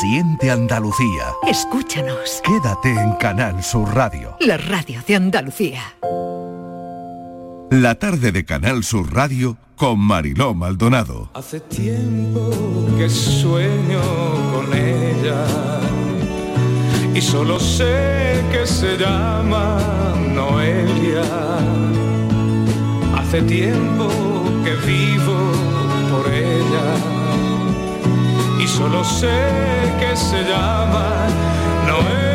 Siente Andalucía. Escúchanos. Quédate en Canal Sur Radio. La radio de Andalucía. La tarde de Canal Sur Radio con Mariló Maldonado. Hace tiempo que sueño con ella y solo sé que se llama Noelia. Hace tiempo que vivo por ella solo sé que se llama Noelia.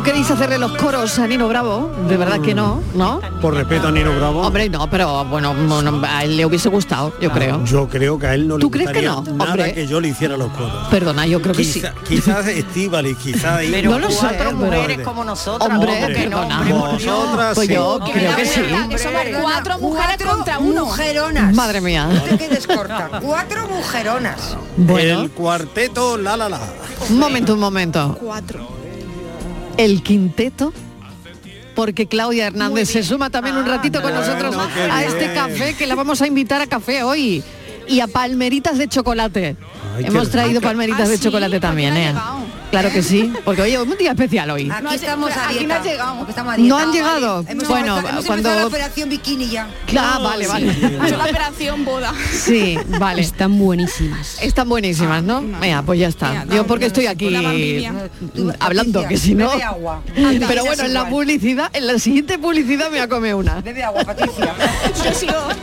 ¿No queréis hacerle los coros a Nino Bravo? De verdad que no, ¿no? Por respeto a Nino Bravo. Hombre, no, pero bueno, no, a él le hubiese gustado, yo creo. Yo creo que a él no le ¿Tú crees que no? nada Hombre. que yo le hiciera los coros. Perdona, yo creo que sí. Quizá- Quizás Estíbaliz, quizás... Pero No lo sé, cuatro pero- mujeres como nosotras. Hombre, hombre, no, perdona. hombre, por Dios. Vosotras Pues sí. yo creo que sí. Somos cuatro mujeres Cuatro contra uno. mujeronas. Madre mía. No te quedes corta. Cuatro mujeronas. Bueno, El cuarteto La La La. un momento, un momento. Cuatro. El quinteto. Porque Claudia Hernández se suma también un ratito con bueno, nosotros a este bien. café que la vamos a invitar a café hoy. Y a palmeritas de chocolate. Ay, Hemos traído palmeritas Ah, de sí, chocolate ¿por qué también, ¿eh? Claro que sí, porque hoy es un día especial hoy. Aquí No, estamos a aquí no porque estamos a No dieta. han llegado. Hemos Bueno, empezado- hemos cuando- la operación bikini ya. Ah, vale, vale. Hecho la operación boda. Sí, vale. Están buenísimas. Están buenísimas, ¿no? Venga, pues ya está. Yo porque estoy aquí. Tú, hablando, Patricia, que si no... Bebe agua. Pero bueno, en la publicidad, en la siguiente publicidad me voy a comer una. Bebe agua, Patricia. Yo sigo agua.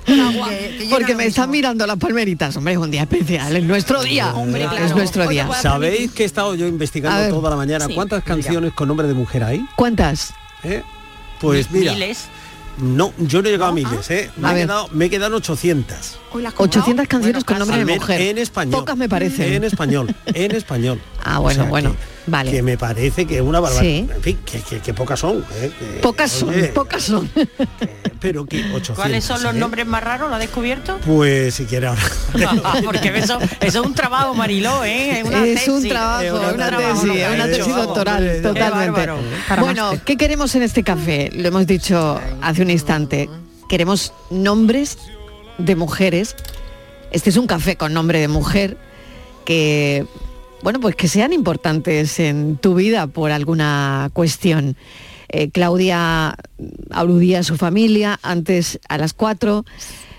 Que- que llena Porque me están mirando las palmeritas. Hombre, es un día especial, es nuestro día. Hombre, Es nuestro día. ¿Sabéis que he estado yo investigando ver. toda la mañana? Sí. ¿Cuántas canciones con nombre de mujer hay? ¿Cuántas? ¿Eh? Pues mira, Miles. no, yo no he llegado a miles, ¿eh? Me, A he quedado, me quedan 800. Hoy las has comprado. 800 canciones con nombre de mujer. En español. Pocas me parecen. En español, en español. Ah, bueno, bueno, que- vale. Que me parece que es una barbaridad. Sí. En fin, que, que- que pocas son. ¿eh? Que, Pocas son, oye, pocas son. pero que 800. ¿Cuáles son los ¿eh? nombres más raros? ¿Lo ha descubierto? Pues si quiere ahora. Porque eso, eso es un trabajo, Mariló, ¿eh? Es, una es un tesis. trabajo, Es es una una trabajo, tesis, una tesis vamos, doctoral, qué totalmente. Bueno. ¿qué queremos en este café? Lo hemos dicho hace un instante. Queremos nombres de mujeres. Este es un café con nombre de mujer que, bueno, pues que sean importantes en tu vida por alguna cuestión. Eh, Claudia aludía a su familia antes a las cuatro.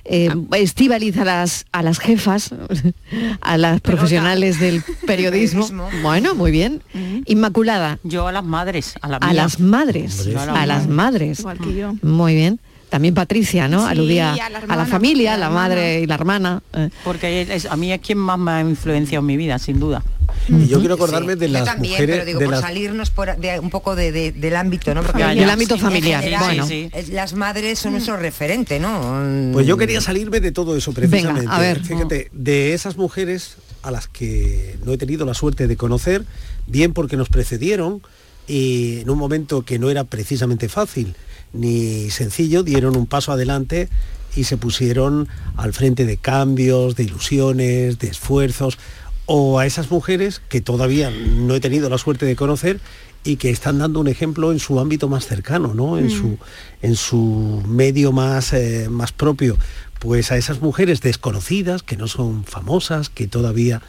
Eh, Estíbaliz a las, a las jefas, a las profesionales del periodismo. Periodismo. Bueno, muy bien. Inmaculada, Yo a las madres, a la a las madres, sí. a las madres. Igual que yo. Muy bien. También Patricia, ¿no? Sí, Aludía a la a la hermana, familia, a la la madre y la hermana. eh. Porque es- a mí es quien más me ha influenciado en mi vida, sin duda. Y yo quiero acordarme Sí, de yo las también, mujeres. pero digo, de por las- salirnos por, de, un poco de- de- del ámbito, ¿no? Porque ya. Del ámbito familiar, general, bueno. Sí, sí. es- Las madres son nuestro referente, ¿no? Pues yo quería salirme de todo eso precisamente. a ver. Fíjate, de esas mujeres a las que no he tenido la suerte de conocer, bien porque nos precedieron y en un momento que no era precisamente fácil ni sencillo, dieron un paso adelante y se pusieron al frente de cambios, de ilusiones, de esfuerzos, o a esas mujeres que todavía no he tenido la suerte de conocer y que están dando un ejemplo en su ámbito más cercano, ¿no? En, su, en su medio más, eh, más propio. Pues a esas mujeres desconocidas, que no son famosas, que todavía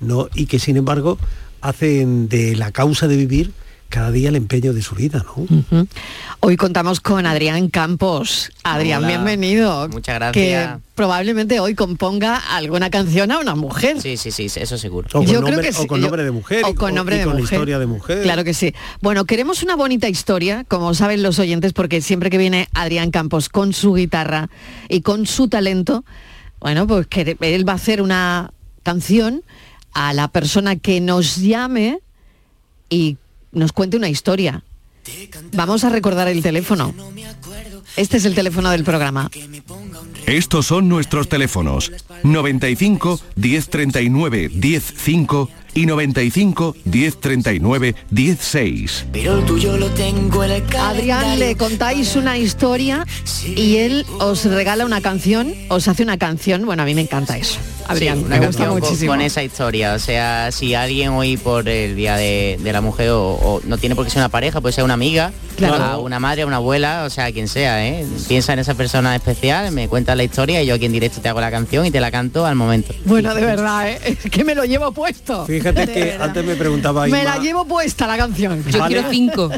no, y que sin embargo hacen de la causa de vivir cada día el empeño de su vida, ¿no? Hoy contamos con Adrián Campos. Adrián, Hola. bienvenido. Muchas gracias. Que probablemente hoy componga alguna canción a una mujer. Sí, sí, sí, eso seguro. O con, Yo nombre, creo que o sí, con yo- nombre de mujer. o con nombre y de con mujer. historia de mujer. Claro que sí. Bueno, queremos una bonita historia, como saben los oyentes, porque siempre que viene Adrián Campos con su guitarra y con su talento, bueno, pues que él va a hacer una canción a la persona que nos llame y nos cuente una historia. Vamos a recordar el teléfono. Este es el teléfono del programa. Estos son nuestros teléfonos 95 1039 105 y 95 1039 16. Pero el tuyo lo tengo en el Adrián, le contáis una historia y él os regala una canción, os hace una canción. Bueno, a mí me encanta eso. Adrián, Sí, me gusta con- muchísimo. Con, esa historia. O sea, si alguien hoy por el día de, de la mujer o, o no tiene por qué ser una pareja, puede ser una amiga, Claro. a una madre, a una abuela, o sea, quien sea, ¿eh? Piensa en esa persona especial, me cuenta la historia y yo aquí en directo te hago la canción y te la canto al momento. Bueno, de verdad, ¿eh? es que me lo llevo puesto. Fíjate De que verdad. antes me preguntaba Me Inma, la llevo puesta la canción. Vale.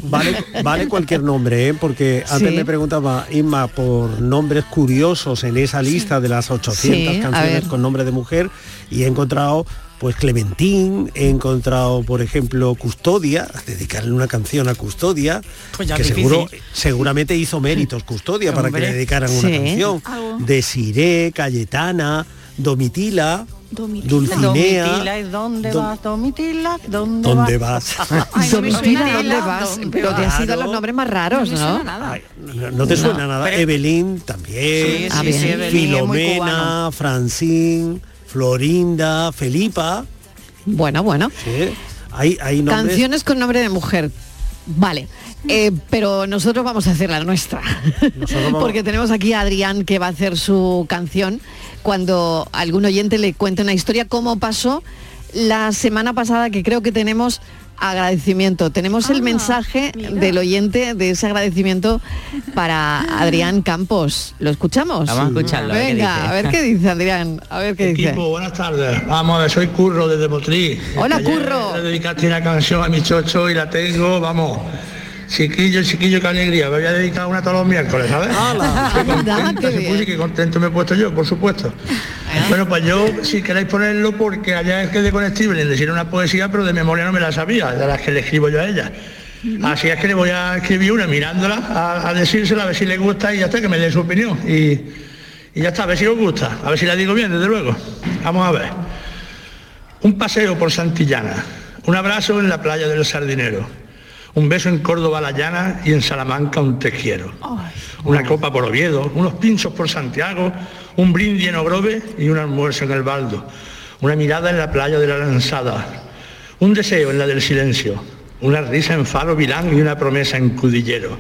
Vale, vale cualquier nombre, ¿eh? porque antes Sí. me preguntaba Inma por nombres curiosos en esa lista de las 800 Sí, a canciones con nombre de mujer y he encontrado pues Clementín, he encontrado por ejemplo Custodia, dedicarle una canción a Custodia, Pues ya que seguro, seguramente hizo méritos Custodia para que le dedicaran una canción. Algo. Desiré, Cayetana, Domitila, Domitila, Dulcinea. ¿y ¿dónde Dom- vas? Domitila, ¿dónde, ¿Dónde vas? vas? Ay, no Domitila, ¿dónde vas? ¿dónde Pero te has ido a Claro. los nombres más raros, No me ¿no? suena nada. No, no te suena nada. pero- Evelyn también. Sí, Ah, sí, bien. sí, Evelyn es muy Filomena. Francine, Florinda, Felipa. Bueno, bueno. Sí. Hay, hay nombres. Canciones con nombre de mujer. Vale. Eh, pero nosotros vamos a hacer la nuestra. vamos- Porque tenemos aquí a Adrián que va a hacer su canción cuando algún oyente le cuente una historia, como pasó la semana pasada, que creo que tenemos agradecimiento. Tenemos Ah, el mensaje del oyente de ese agradecimiento para Adrián Campos. ¿Lo escuchamos? Vamos a escucharlo, a ver qué Venga, dice. a ver qué dice Adrián. A ver qué dice. Equipo, buenas tardes. Vamos a ver, soy Curro desde Motriz. Hola, Ayer Curro. Le dedicaste una canción a mi chocho y la tengo, vamos. Chiquillo, chiquillo, qué alegría. Me voy a dedicar una todos los miércoles, ¿sabes? ¡Hala! Qué qué se qué contento me he puesto yo, por supuesto. Bueno, pues yo, si queréis ponerlo, porque ayer quedé con Steven, le decía una poesía, pero de memoria no me la sabía, de las que le escribo yo a ella. Así es que le voy a escribir una mirándola, a, a decírsela, a ver si le gusta y ya está, que me dé su opinión. Y, y ya está, a ver si os gusta, a ver si la digo bien, desde luego. Vamos a ver. Un paseo por Santillana, un abrazo en la playa del Sardinero, un beso en Córdoba la llana y en Salamanca un te quiero. Una copa por Oviedo, unos pinchos por Santiago, un brindis en Ogrove y un almuerzo en el Baldo, una mirada en la playa de la Lanzada, un deseo en la del silencio, una risa en Faro Vilán y una promesa en Cudillero.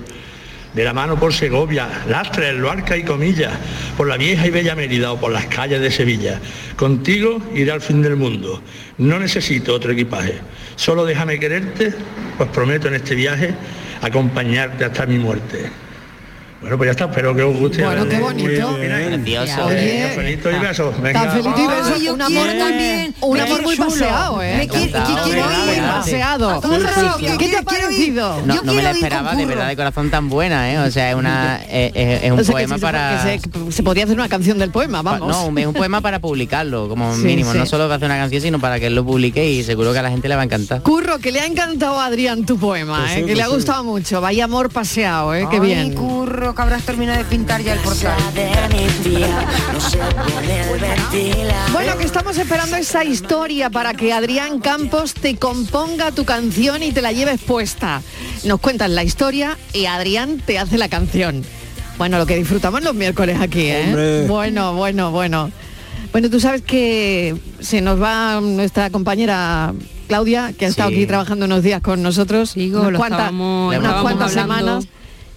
De la mano por Segovia, Lastres, Luarca y Comilla, por la vieja y bella Mérida o por las calles de Sevilla. Contigo iré al fin del mundo. No necesito otro equipaje. Solo déjame quererte, pues prometo en este viaje acompañarte hasta mi muerte. Bueno, pues ya está, espero que os guste. Bueno, qué bonito. Precioso. Oye, Felito y besos. Venga. Tan feliz y beso. Ay, yo un amor también. un amor muy chulo. paseado, ¿eh? Me quiero- paseado. ¿Qué te ha parecido? No, me la esperaba, de verdad, de corazón tan buena, ¿eh? O sea, es una es, es- es un O sea, que poema se- para... que se, se podría hacer una canción del poema, vamos. No, es un poema para publicarlo, como Sí, mínimo, sí. no solo para hacer una canción, sino para que él lo publique y seguro que a la gente le va a encantar. Curro, que le ha encantado a Adrián tu poema, Pues ¿eh? que pues le ha sí. gustado mucho. Vaya amor paseado, ¿eh? Qué bien. curro, que habrás terminado de pintar ya el portal. Bueno, que estamos esperando esa historia para que Adrián Campos te componga tu canción y te la lleves puesta. Nos cuentan la historia y Adrián te hace la canción. Bueno, lo que disfrutamos los miércoles aquí, ¿eh? Hombre. Bueno, bueno, bueno. Bueno, tú sabes que se nos va nuestra compañera Claudia, que ha estado Sí. aquí trabajando unos días con nosotros, Digo, unas estábamos- unas cuantas hablando. semanas.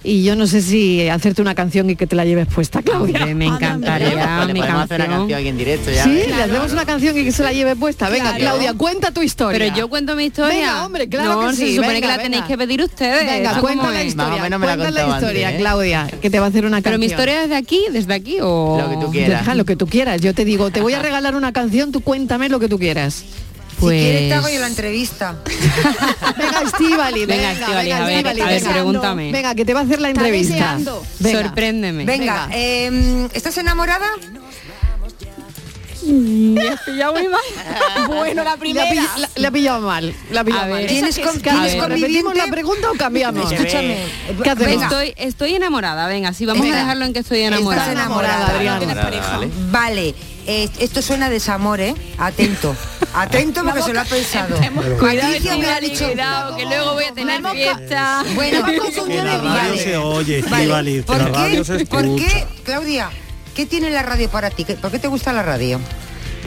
Y yo no sé si hacerte una canción y que te la lleves puesta, Claudia. Hombre, me encantaría le mi podemos hacer una canción. canción aquí en directo ya. Sí, ¿eh? le hacemos una canción y que se la lleve puesta. Venga, Claro. Claudia, cuenta tu historia. Pero yo cuento mi historia. Venga, hombre, claro no, que sí, se supone venga, que la venga. tenéis que pedir ustedes. Venga, ¿Esto cuenta la historia. Más o menos me la cuenta la contaba historia, antes, ¿eh? Claudia, que te va a hacer una Pero mi canción. historia es de aquí, desde aquí o Lo que tú quieras. Deja lo que tú quieras. Yo te digo, te voy a regalar una canción, tú cuéntame lo que tú quieras. Pues- Si quieres te hago yo la entrevista. Venga, Estivali, venga, Venga, Estíbaliz, a ver, a ver, venga. pregúntame. Venga, que te va a hacer la entrevista. Venga. Sorpréndeme. Venga, eh, ¿estás enamorada? Me has pillado muy mal. Bueno, la Le ha, primera. la- le ha pillado mal. Le ha pillado mal. ¿Tienes, con- ¿tienes la pregunta o cambiamos? Escúchame. ¿Qué hacemos? Venga. Estoy, estoy enamorada, venga, sí, vamos Venga. a dejarlo en que estoy Estás enamorada. enamorada, Adrián. Tienes Vale, pareja. vale. Vale, eh, esto suena a desamor, ¿eh? Atento. Atento porque se lo ha pensado. Cuidado, Patricia me ha Estíbaliz, dicho... cuidado, que luego voy a tener fiesta. Bueno, En la radio vale. se oye, Vale. ¿Por la radio ¿Por qué, Claudia? ¿qué tiene la radio para ti? ¿Qué- ¿Por qué te gusta la radio?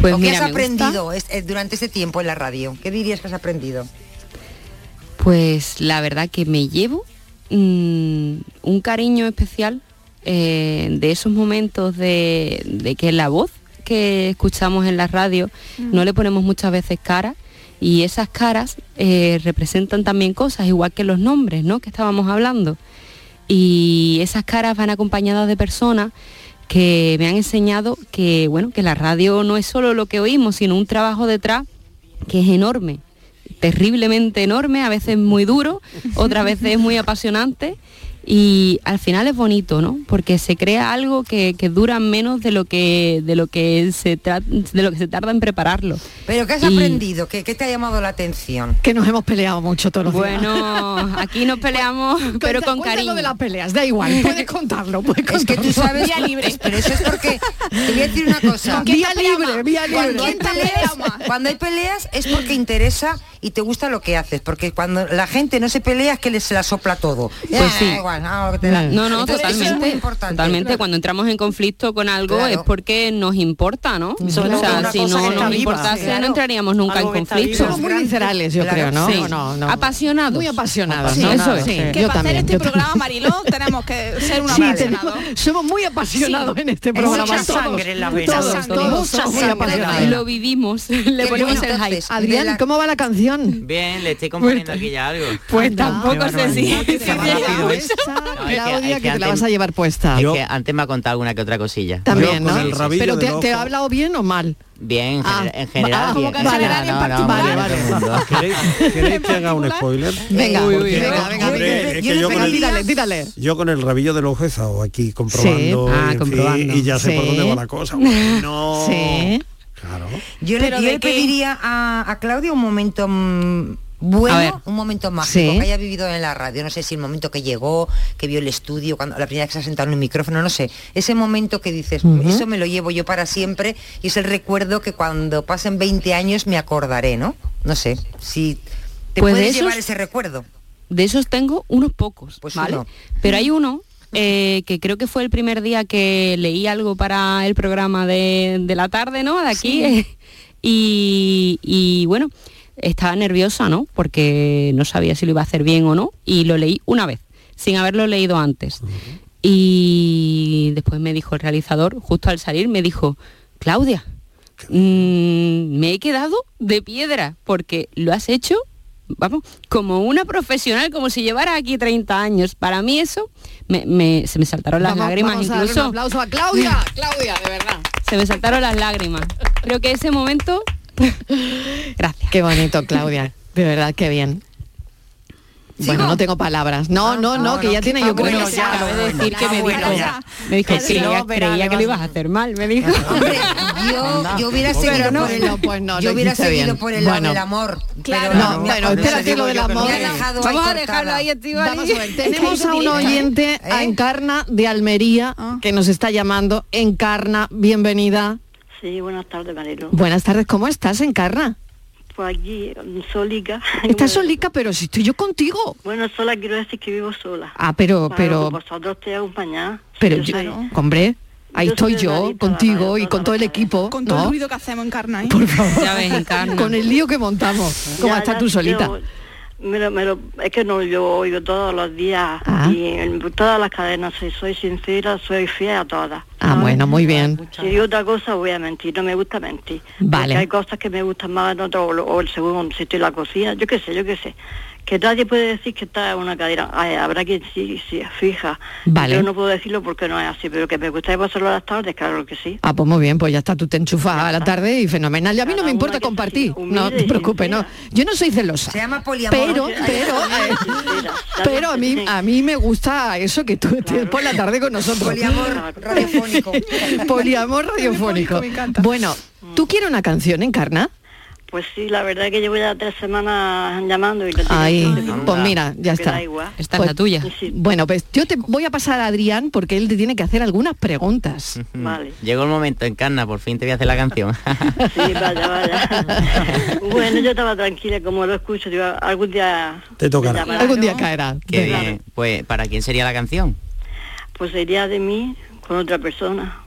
Pues ¿O qué has gusta- aprendido eh, durante ese tiempo en la radio? ¿Qué dirías que has aprendido? Pues la verdad que me llevo mm, un cariño especial eh, de esos momentos de, de que la voz que escuchamos en la radio no le ponemos muchas veces cara y esas caras eh, representan también cosas, igual que los nombres, ¿no? Que estábamos hablando. Y esas caras van acompañadas de personas que me han enseñado que, bueno, que la radio no es solo lo que oímos, sino un trabajo detrás que es enorme, terriblemente enorme, a veces muy duro, otras veces muy apasionante y al final es bonito, ¿no? Porque se crea algo que, que dura menos de lo que de lo que se de lo que se tarda en prepararlo. ¿Pero qué has Y- aprendido? ¿Qué, qué te ha llamado la atención? Que nos hemos peleado mucho todos los días. Bueno, aquí nos peleamos, pero con cariño. de las peleas, da igual, puedes contarlo, puedes Es que tú sabes... Vía libre. Pero eso es porque... Te voy a decir una cosa. Vía libre, vía Cuando hay, libre. peleas, cuando hay peleas es porque interesa y te gusta lo que haces, porque cuando la gente no se pelea es que les se la sopla todo. Pues sí. igual, lo que te da. No, no, Entonces, eso es totalmente. importante. Totalmente. Cuando entramos en conflicto con algo Claro. es porque nos importa, ¿no? Sobre o sea, si no nos viva, importase, claro. no entraríamos nunca Algo en conflicto. Somos muy viscerales, yo Claro, creo, ¿no? sí. No, no. Apasionados. Muy apasionados. Sí, ¿no? eso es. Sí, Que yo para también. hacer este yo programa, Mariló, tenemos que ser un apasionado. somos muy apasionados en este programa. sangre en. Todos. Lo vivimos, le ponemos el hype. Adrián, ¿cómo va la canción? Bien, le estoy componiendo aquí ya algo. Pues Anda. tampoco sé si, No, Claudia, es que, te la antes- vas a llevar puesta. Es Yo- que antes me ha contado alguna que otra cosilla. También, ¿no? el rabillo Pero te, te ha hablado bien o mal? Bien, en, Ah, gener- en general. ah, bien. en general, en no, no, vale, Vale. ¿Queréis, queréis que haga un spoiler? Venga, Uy, uy, venga, venga, Hombre, venga. es que yo Venga, el, tírale, tírale. yo con el rabillo del ojo he estado aquí comprobando, Ah, en comprobando. fin, y ya sé por Sí. dónde va la cosa. Bueno, Sí. Claro. Yo le, pediría a, a Claudia un momento mm, bueno, un momento mágico Sí. que haya vivido en la radio. No sé si el momento que llegó, que vio el estudio, cuando la primera vez que se ha sentado en el micrófono, no sé. Ese momento que dices, eso me lo llevo yo para siempre y es el recuerdo que cuando pasen 20 años me acordaré, ¿no? No sé, si te Pues de puedes esos- llevar ese recuerdo. De esos tengo unos pocos, Pues ¿vale? uno. Pero hay uno eh, que creo que fue el primer día que leí algo para el programa de, de la tarde, ¿no? De aquí. y, y, bueno, estaba nerviosa, ¿no? Porque no sabía si lo iba a hacer bien o no. Y lo leí una vez, sin haberlo leído antes. Y después me dijo el realizador, justo al salir, me dijo, Claudia, mm, me he quedado de piedra porque lo has hecho vamos, como una profesional, como si llevara aquí 30 años. Para mí eso, me, me- se me saltaron las Vamos- lágrimas vamos a darle incluso. Un aplauso a Claudia. Claudia, de verdad. Se me saltaron las lágrimas. Creo que ese momento... Gracias. Qué bonito, Claudia. De verdad, qué bien. Bueno, no tengo palabras. No, no, no, ah, que no, ya tiene, ah, yo creo bueno, que ya, decir que me dijo, ya. me dijo, Que si no, creía, que lo ibas a hacer mal, me dijo. Yo, yo hubiera seguido Pero no, por el, pues no, yo hubiera seguido bien. por el lado Bueno. del amor. Claro. pero No, bueno, espérate lo del amor. Vamos a dejarlo ahí, tenemos a un oyente, a ¿Eh? Encarna de Almería, Ah. que nos está llamando. Encarna, bienvenida. Sí, buenas tardes, Marilo. Buenas tardes, ¿cómo estás, Encarna? Pues aquí, solica. Estás solica, pero si estoy yo contigo. Bueno, sola quiero decir que vivo sola. Ah, pero, Claro, pero, Vosotros te acompañáis. pero, Yo yo, soy- hombre, ahí Yo estoy yo, contigo radio, y con todo el equipo, Con todo el ¿no? ruido que hacemos en Carna, ¿eh? Por favor. Ya ves. Con el lío que montamos. ¿Cómo Ya, estás ya, tú solita? yo- me lo- me lo- es que no, yo oigo todos los días Ah. y en todas las cadenas soy, soy sincera, soy fiel a todas. Ah, bueno, muy bien. Si digo otra cosa voy a mentir, no me gusta mentir. Vale. Porque hay cosas que me gustan más otro, o, o el segundo, si estoy en la cocina, yo qué sé, yo qué sé. Que nadie puede decir que está en una cadera. Ay, habrá quien sí, sí, fija. Vale. Yo no puedo decirlo porque no es así, pero que me gusta pasarlo a las tardes, claro que sí. Ah, pues muy bien, pues ya está, tú te enchufas a la tarde y fenomenal. Y a mí no me importa compartir, no te preocupes, no. Yo no soy celosa. Se llama poliamor. Pero, pero, pero a mí, a mí me gusta eso que tú estés por la tarde con nosotros. Poliamor radiofónico. Poliamor radiofónico. Me encanta. Bueno, ¿tú quieres una canción, Encarna? Pues sí, la verdad es que llevo ya tres semanas llamando y Ahí, suerte, pues mira, ya está. igual. Esta Pues- es la tuya. Sí, Bueno, pues yo te voy a pasar a Adrián porque él te tiene que hacer algunas preguntas. Vale. Llegó el momento, Encarna, por fin te voy a hacer la canción. Sí, vaya, vaya. bueno, yo estaba tranquila, como lo escucho, digo, algún día... Te tocará. llamará. Algún día caerá. Qué Venga. bien. Pues, ¿para quién sería la canción? Pues sería de mí con otra persona.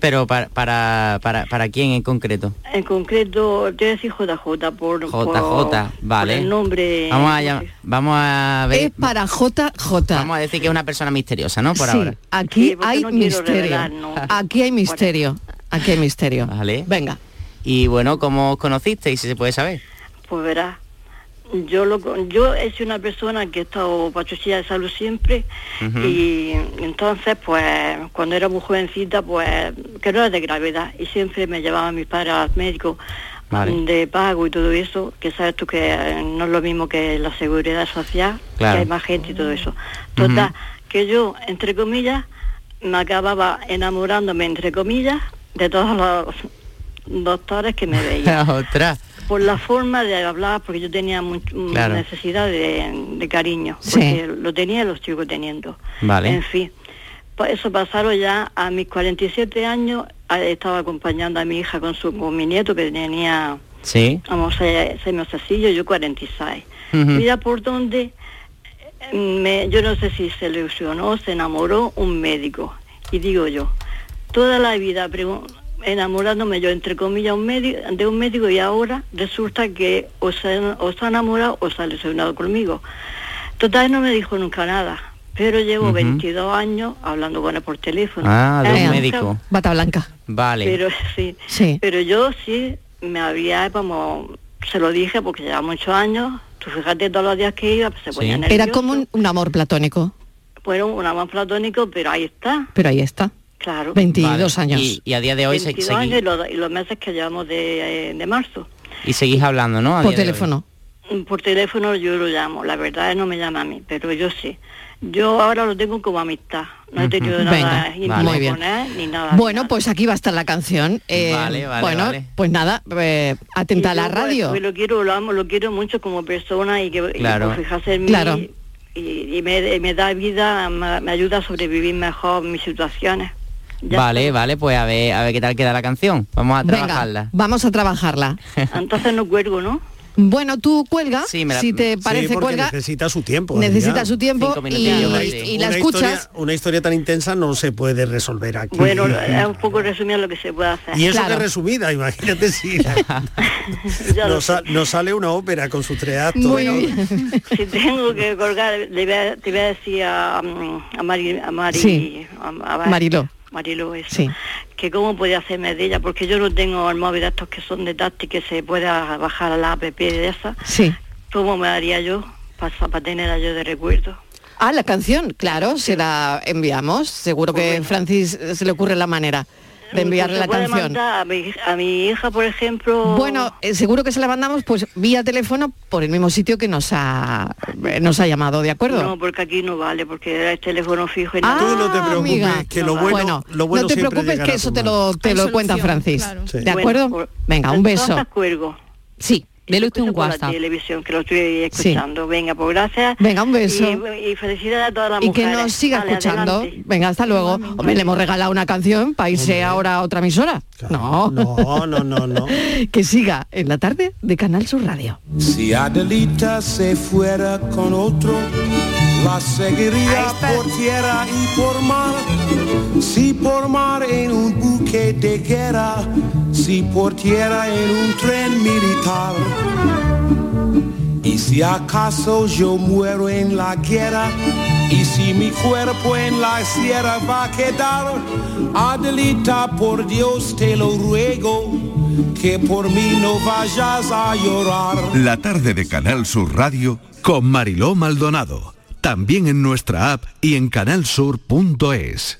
Pero para, para, para, ¿para quién en concreto? En concreto, te voy a decir JJ por, JJ, por- vale. por el nombre. Vamos a, llam- vamos a ver. Es para JJ. Vamos a decir que es una persona misteriosa, ¿no? Por sí, ahora. aquí Sí, hay no misterio. revelar, no. Aquí hay misterio. Aquí hay misterio. Vale. Venga. Y bueno, ¿cómo os conocisteis? Si se puede saber. Pues verás, yo lo, con- yo he sido una persona que he estado pachuchilla de salud siempre y entonces pues cuando era muy jovencita pues que no era de gravedad y siempre me llevaban mis padres al médico Vale. de pago y todo eso, que sabes tú que no es lo mismo que la seguridad social, Claro. que hay más gente y todo eso. Total, que yo, entre comillas, me acababa enamorándome, entre comillas, de todos los doctores que me veían Otra. Por la forma de hablar, porque yo tenía much- mm, Claro. necesidad de, de cariño, Sí. porque lo tenía y lo sigo teniendo. Vale. En fin, pues eso pasaron ya a mis 47 años, estaba acompañando a mi hija con, su, con mi nieto que tenía, Sí. vamos, seis, seis mesecillos, yo 46. Ujú. Mira por dónde, eh, me, yo no sé si se ilusionó, se enamoró un médico. Y digo yo, toda la vida enamorándome yo, entre comillas, un médico, de un médico y ahora resulta que o se, o se ha enamorado o se ha ilusionado conmigo. Total, no me dijo nunca nada, pero llevo Ujú. 22 años hablando con él por teléfono. Ah, de un médico. Bata blanca. Vale. Pero sí, Sí. pero yo sí me había, como, se lo dije porque lleva muchos años, tú fíjate todos los días que iba, pues se ponía nervioso. Era como un, un amor platónico, Fueron un amor platónico, pero ahí está, pero ahí está. Claro. 22 Vale. años. Y, y a día de hoy se- 22 años y los, y los meses que llevamos de, eh, de marzo. y seguís hablando, ¿no? A Por teléfono. Mm, Por teléfono yo lo llamo, la verdad no me llama a mí, pero yo sí. Yo ahora lo tengo como amistad, no he tenido nada Venga, íntimo vale. Muy bien. con él, ni nada. Bueno, pues aquí va a estar la canción. Eh, Vale, vale, bueno, vale. pues nada, eh, atenta a Y la yo, pues, radio. pues, lo quiero, lo amo, lo quiero mucho como persona y que y, Claro. pues, fijarse en mí Claro. y, y me, me da vida, me, me ayuda a sobrevivir mejor mis situaciones. Ya Vale, vale, pues a ver, a ver qué tal queda la canción. Vamos a Venga, trabajarla. vamos a trabajarla. Entonces no cuelgo, ¿no? Bueno, tú cuelga, Sí, me la- si te parece cuelga, necesita su tiempo. necesita su tiempo y, la escuchas. historia, una historia tan intensa no se puede resolver aquí. Bueno, es un poco resumido lo que se puede hacer. y eso Claro. que es resumida, imagínate si nos, sa- nos sale una ópera con sus tres actos. Muy ¿no? bien. si tengo que colgar, le voy a, te voy a decir a, mm, a Mari, a Mari, Sí. a, a- Mariló. Mariló, eso, Sí. que cómo puede hacerme de ella, porque yo no tengo el móvil de estos que son de táctil que se pueda bajar a la app de esa. Sí. ¿Cómo me haría yo para tenerla yo de recuerdo? Ah, la canción, claro, se la enviamos. Seguro que Francis eh, se le ocurre la manera de enviarle la puede canción. mandar a mi, a mi hija, por ejemplo. Bueno, eh, seguro que se la mandamos pues vía teléfono por el mismo sitio que nos ha eh, nos ha llamado, ¿de acuerdo? No, porque aquí no vale, porque es teléfono fijo y Ah, nada. Tú no te preocupes, amiga. que lo bueno, bueno, lo bueno no te preocupes que eso te lo, te lo cuenta Francis. claro. Sí. ¿De Bueno, acuerdo? por- Venga, un beso. cuelgo. Sí. Dele usted un Escucho por la WhatsApp. televisión, que lo estoy escuchando. Venga, pues gracias. Venga, un beso. Y, y felicidades a todas las Y que mujeres. nos siga Vale, escuchando. adelante. Venga, hasta luego. Hombre, le hemos regalado una canción para irse ahora a otra emisora. No. No, no, no, no. que siga en la tarde de Canal Sur Radio. Si Adelita se fuera con otro, la seguiría por tierra y por mar. Si por mar en un buque de guerra, si por tierra en un tren militar. Y si acaso yo muero en la guerra, y si mi cuerpo en la sierra va a quedar, Adelita, por Dios te lo ruego, que por mí no vayas a llorar. La tarde de Canal Sur Radio con Mariló Maldonado. También en nuestra app y en canalsur.es.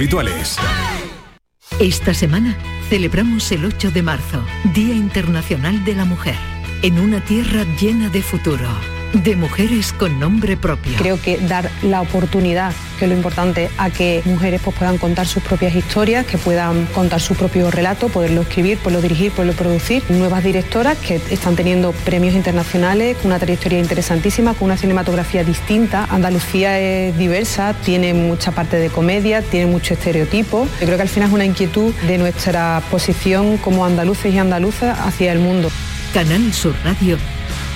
Esta semana celebramos el 8 de marzo, Día Internacional de la Mujer, en una tierra llena de futuro. De mujeres con nombre propio. Creo que dar la oportunidad, que es lo importante, a que mujeres pues, puedan contar sus propias historias, que puedan contar su propio relato, poderlo escribir, poderlo dirigir, poderlo producir. Nuevas directoras que están teniendo premios internacionales, con una trayectoria interesantísima, con una cinematografía distinta. Andalucía es diversa, tiene mucha parte de comedia, tiene mucho estereotipo. Yo creo que al final es una inquietud de nuestra posición como andaluces y andaluzas hacia el mundo. Canal Sur Radio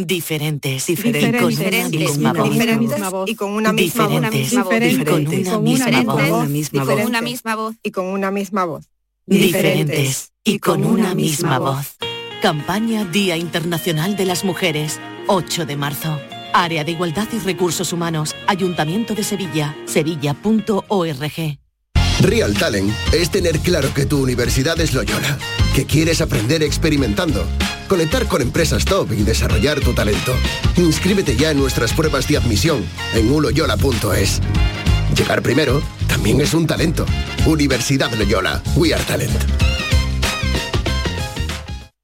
Diferentes, Diferentes, y con una misma voz. diferentes, Diferentes, y con una misma voz. y con una misma voz. y con una misma voz. Diferentes y con una misma voz. Campaña Día Internacional de las Mujeres, 8 de marzo. Área de Igualdad y Recursos Humanos, Ayuntamiento de Sevilla, sevilla.org. Real Talent es tener claro que tu universidad es Loyola, que quieres aprender experimentando, conectar con empresas top y desarrollar tu talento. Inscríbete ya en nuestras pruebas de admisión en uloyola.es. Llegar primero también es un talento. Universidad Loyola, We Are Talent.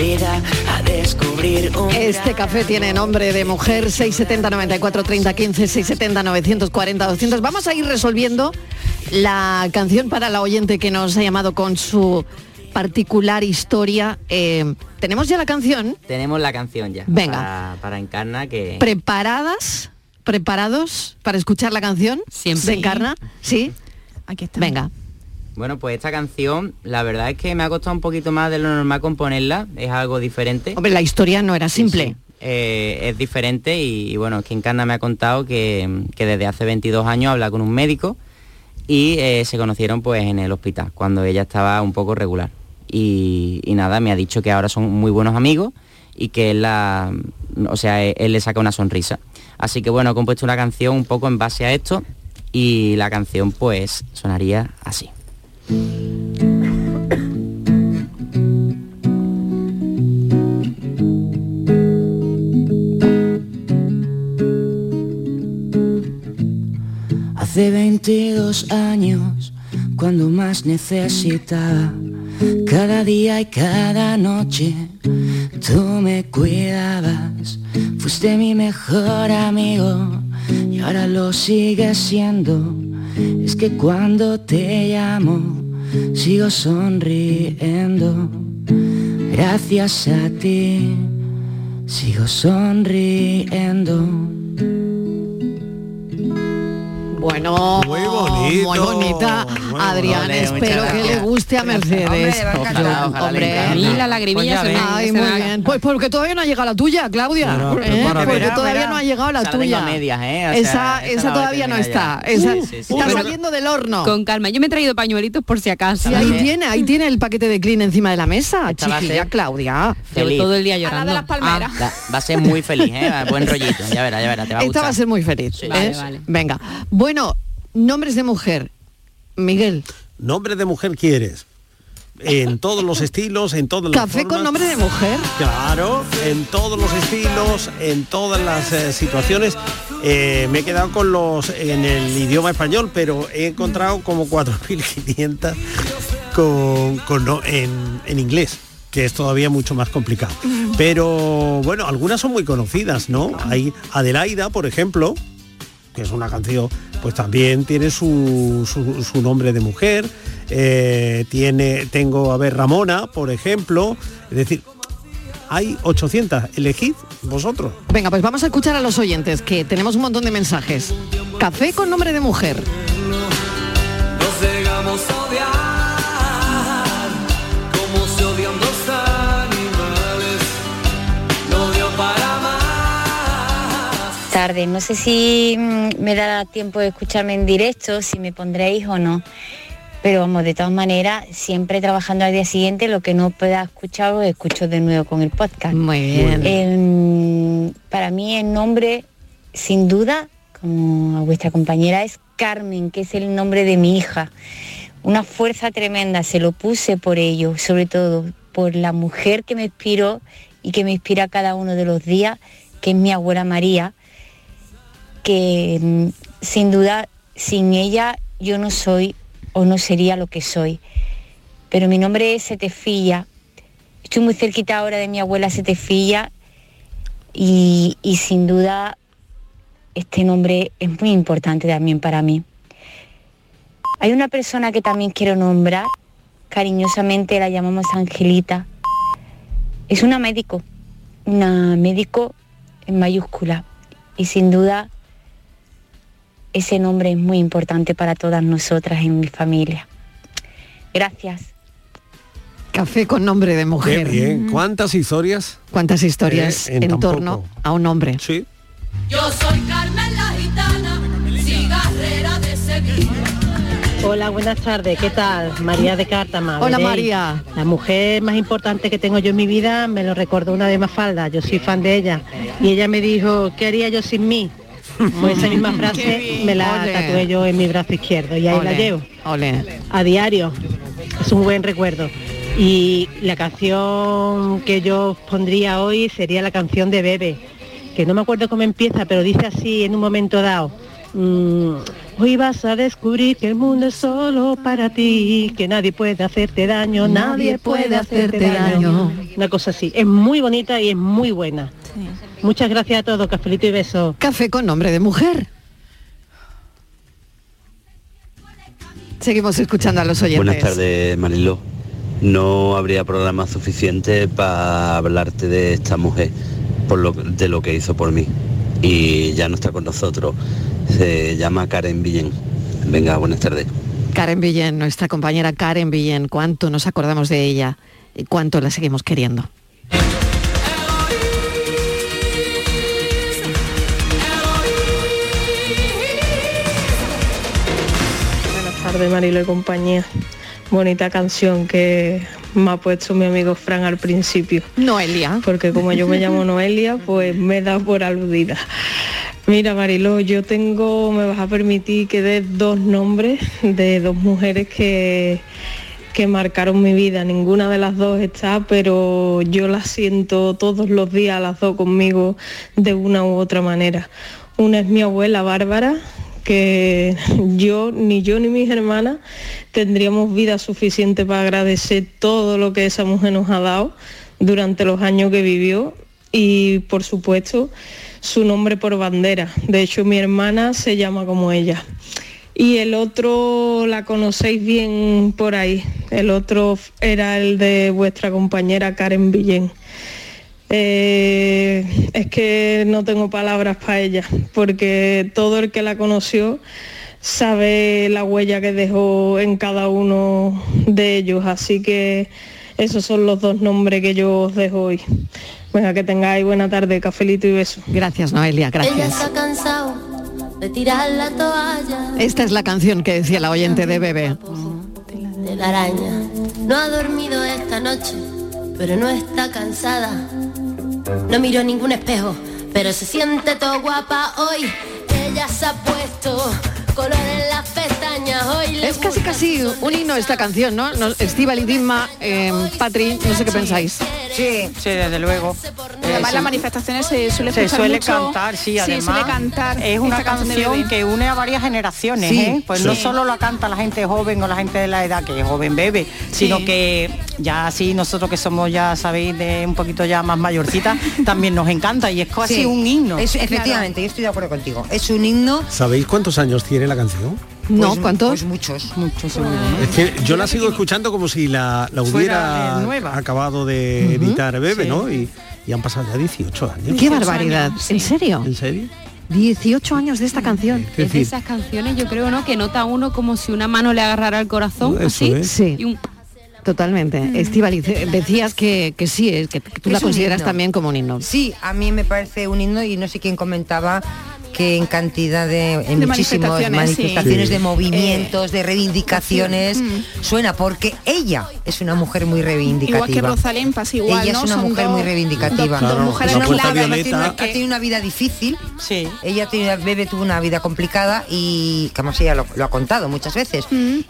Vida a descubrir un Este café tiene nombre de mujer 670 94 30 15 670 940 200. Vamos a ir resolviendo la canción para la oyente que nos ha llamado con su particular historia. Eh, Tenemos ya la canción. Tenemos la canción ya. Venga. Para, para Encarna que... ¿Preparadas? ¿Preparados para escuchar la canción? Siempre. ¿De Encarna? Sí. Aquí está. Venga. Bueno, pues esta canción, la verdad es que me ha costado un poquito más de lo normal componerla, es algo diferente. Hombre, la historia no era simple. Eh, es diferente y, y bueno, es que Encarna me ha contado que, que desde hace 22 años habla con un médico y eh, se conocieron pues en el hospital, cuando ella estaba un poco regular. Y, y nada, me ha dicho que ahora son muy buenos amigos y que él, la, o sea, él, él le saca una sonrisa. Así que bueno, he compuesto una canción un poco en base a esto y la canción pues sonaría así. Hace 22 años, cuando más necesitaba, cada día y cada noche, tú me cuidabas. Fuiste mi mejor amigo y ahora lo sigues siendo. Es que cuando te llamo, sigo sonriendo. Gracias a ti, sigo sonriendo. Bueno, Muy bonito, muy bonita. Adrián, espero que le guste a Mercedes. Hombre, a mí la lagrimilla Pues se me-. Ay, muy bien. Pues porque todavía no ha llegado la tuya, Claudia. ¿Eh? Porque Verá, todavía verá. no ha llegado la tuya. medias, ¿eh? O sea, esa, esa todavía no está. Esa Sí, sí, sí. está Pero- saliendo del horno. Con calma, yo me he traído pañuelitos por si acaso. Sí, ahí tiene, ahí tiene el paquete de clean encima de la mesa. Chiquilla, Claudia. Feliz. todo el día A la llorando. de las palmeras. Va, a ser muy feliz, ¿eh? Buen rollito. Ya verá, ya verá, te va a Esta va a ser muy feliz. ¿eh? Vale, vale. Venga. Bueno, nombres de mujer. Miguel. ¿Nombre de mujer quieres? en todos los estilos, en todas las Café con nombre de mujer. Claro, en todos los estilos, en todas las eh, situaciones. Eh, me he quedado con los en el idioma español, pero he encontrado como 4.500 con, con no- en, en inglés que es todavía mucho más complicado. Pero bueno, algunas son muy conocidas, ¿no? Hay Adelaida, por ejemplo, que es una canción, pues también tiene su, su- su nombre de mujer. eh, tiene, tengo, a ver, Ramona, por ejemplo. Es decir, hay 800. Elegid vosotros. Venga, pues vamos a escuchar a los oyentes, que tenemos un montón de mensajes. Café con nombre de mujer. Nos llegamos a odiar más. tarde. No sé si mm, me dará tiempo de escucharme en directo, si me pondréis o no. Pero vamos, de todas maneras, siempre trabajando al día siguiente, lo que no pueda escuchar lo escucho de nuevo con el podcast. Muy bien. Em, para mí el nombre, sin duda, como a vuestra compañera, es Carmen, que es el nombre de mi hija. Una fuerza tremenda, se lo puse por ello, sobre todo por la mujer que me inspiró y que me inspira cada uno de los días, que es mi abuela María, que mm, sin duda sin ella yo no soy o no sería lo que soy. Pero mi nombre es Setefilla. Estoy muy cerquita ahora de mi abuela Setefilla y, y sin duda este nombre es muy importante también para mí. Hay una persona que también quiero nombrar, cariñosamente la llamamos Angelita. Es una médico, una médico en mayúscula y sin duda ese nombre es muy importante para todas nosotras en mi familia. Gracias. Café con nombre de mujer. Qué bien. ¿Cuántas historias? ¿Cuántas historias Eh, en torno a un hombre? Sí. Yo soy Carmen la gitana, cigarrera de Sevilla. Hola, buenas tardes. ¿Qué tal? María de Cártama. Hola, Veréis, María. La mujer más importante que tengo yo en mi vida me lo recordó una de Mafalda. Yo soy fan de ella. Y ella me dijo, ¿qué haría yo sin mí? Pues esa misma frase me la Ole. tatué yo en mi brazo izquierdo y ahí la llevo. A diario. Es un buen recuerdo. Y la canción que yo pondría hoy sería la canción de Bebe, que no me acuerdo cómo empieza, pero dice así en un momento dado. mm, Hoy vas a descubrir que el mundo es solo para ti, que nadie puede hacerte daño, nadie, puede hacerte daño. Una cosa así. Es muy bonita y es muy buena. Muchas gracias a todos, cafelito y beso. Café con nombre de mujer. Seguimos escuchando a los oyentes. Buenas tardes, Mariló. No habría programa suficiente para hablarte de esta mujer, por lo, de lo que hizo por mí. Y ya no está con nosotros. Se llama Karen Villén. Venga, buenas tardes. Karen Villén, nuestra compañera Karen Villén, cuánto nos acordamos de ella y cuánto la seguimos queriendo. Tardes, Marilo y compañía. Bonita canción que me ha puesto mi amigo Fran al principio. Noelia. Porque como yo me llamo Noelia, pues me da por aludida. Mira, Marilo, yo tengo, me vas a permitir que dé dos nombres de dos mujeres que, que marcaron mi vida. Ninguna de las dos está, pero yo las siento todos los días, las dos conmigo, de una u otra manera. Una es mi abuela Bárbara, que yo, ni yo ni mis hermanas, tendríamos vida suficiente para agradecer todo lo que esa mujer nos ha dado durante los años que vivió y por supuesto su nombre por bandera. De hecho mi hermana se llama como ella. Y el otro la conocéis bien por ahí. El otro era el de vuestra compañera Karen Villén. Eh, es que no tengo palabras para ella, porque todo el que la conoció sabe la huella que dejó en cada uno de ellos, así que esos son los dos nombres que yo os dejo hoy. Venga, que tengáis buena tarde, cafelito y beso. Gracias, Noelia, Ella gracias. se ha cansado de tirar la toalla Esta es la canción que decía la oyente de Bebe. de la araña. No ha dormido esta noche, pero no está cansada. No miró ningún espejo, pero se siente todo guapa hoy. Ella se ha puesto color en las pestañas. Hoy le Es casi casi un himno esta canción, ¿no? no Estival y Dimma, eh, Patri, no sé qué pensáis. Sí, sí, desde luego. Además, Eh, las manifestaciones se suele se suele mucho- cantar, sí, Sí, además. suele cantar es una canción que une a varias generaciones, Sí, ¿eh? Pues sí. no solo la canta la gente joven o la gente de la edad que es joven bebe, sino Sí. que ya así nosotros que somos ya, sabéis, de un poquito ya más mayorcitas, también nos encanta y es casi Sí, un himno. es- efectivamente, yo estoy de acuerdo contigo. Es un himno. ¿Sabéis cuántos años tiene la canción? No, ¿cuántos? Pues muchos. Muchos Es que yo la sigo escuchando como si la, la Fuera, hubiera eh, nueva. acabado de editar Bebe, Sí. ¿no? Y, y han pasado ya 18 años. Qué barbaridad. ¿En serio? ¿En serio? 18 años de esta canción. Es Es de decir, esas canciones, yo creo, ¿no? Que nota uno como si una mano le agarrara el corazón, Eso así. es. Sí. Y un Totalmente. Estivaliz, eh, decías que, que sí, es que tú la Es consideras himno. también como un himno. Sí, a mí me parece un himno y no sé quién comentaba que en cantidad de, en De muchísimas manifestaciones, manifestaciones, sí. de movimientos, de reivindicaciones, Mm. suena porque ella es una mujer muy reivindicativa. Igual que Rosalén pasa igual, Ella ¿no? es una Son mujer dos- muy reivindicativa. dos- dos Claro, mujeres Es una ha tiene tenido una vida difícil. Sí. Ella tenido, Bebe tuvo una vida complicada y, como ella lo, lo ha contado muchas veces,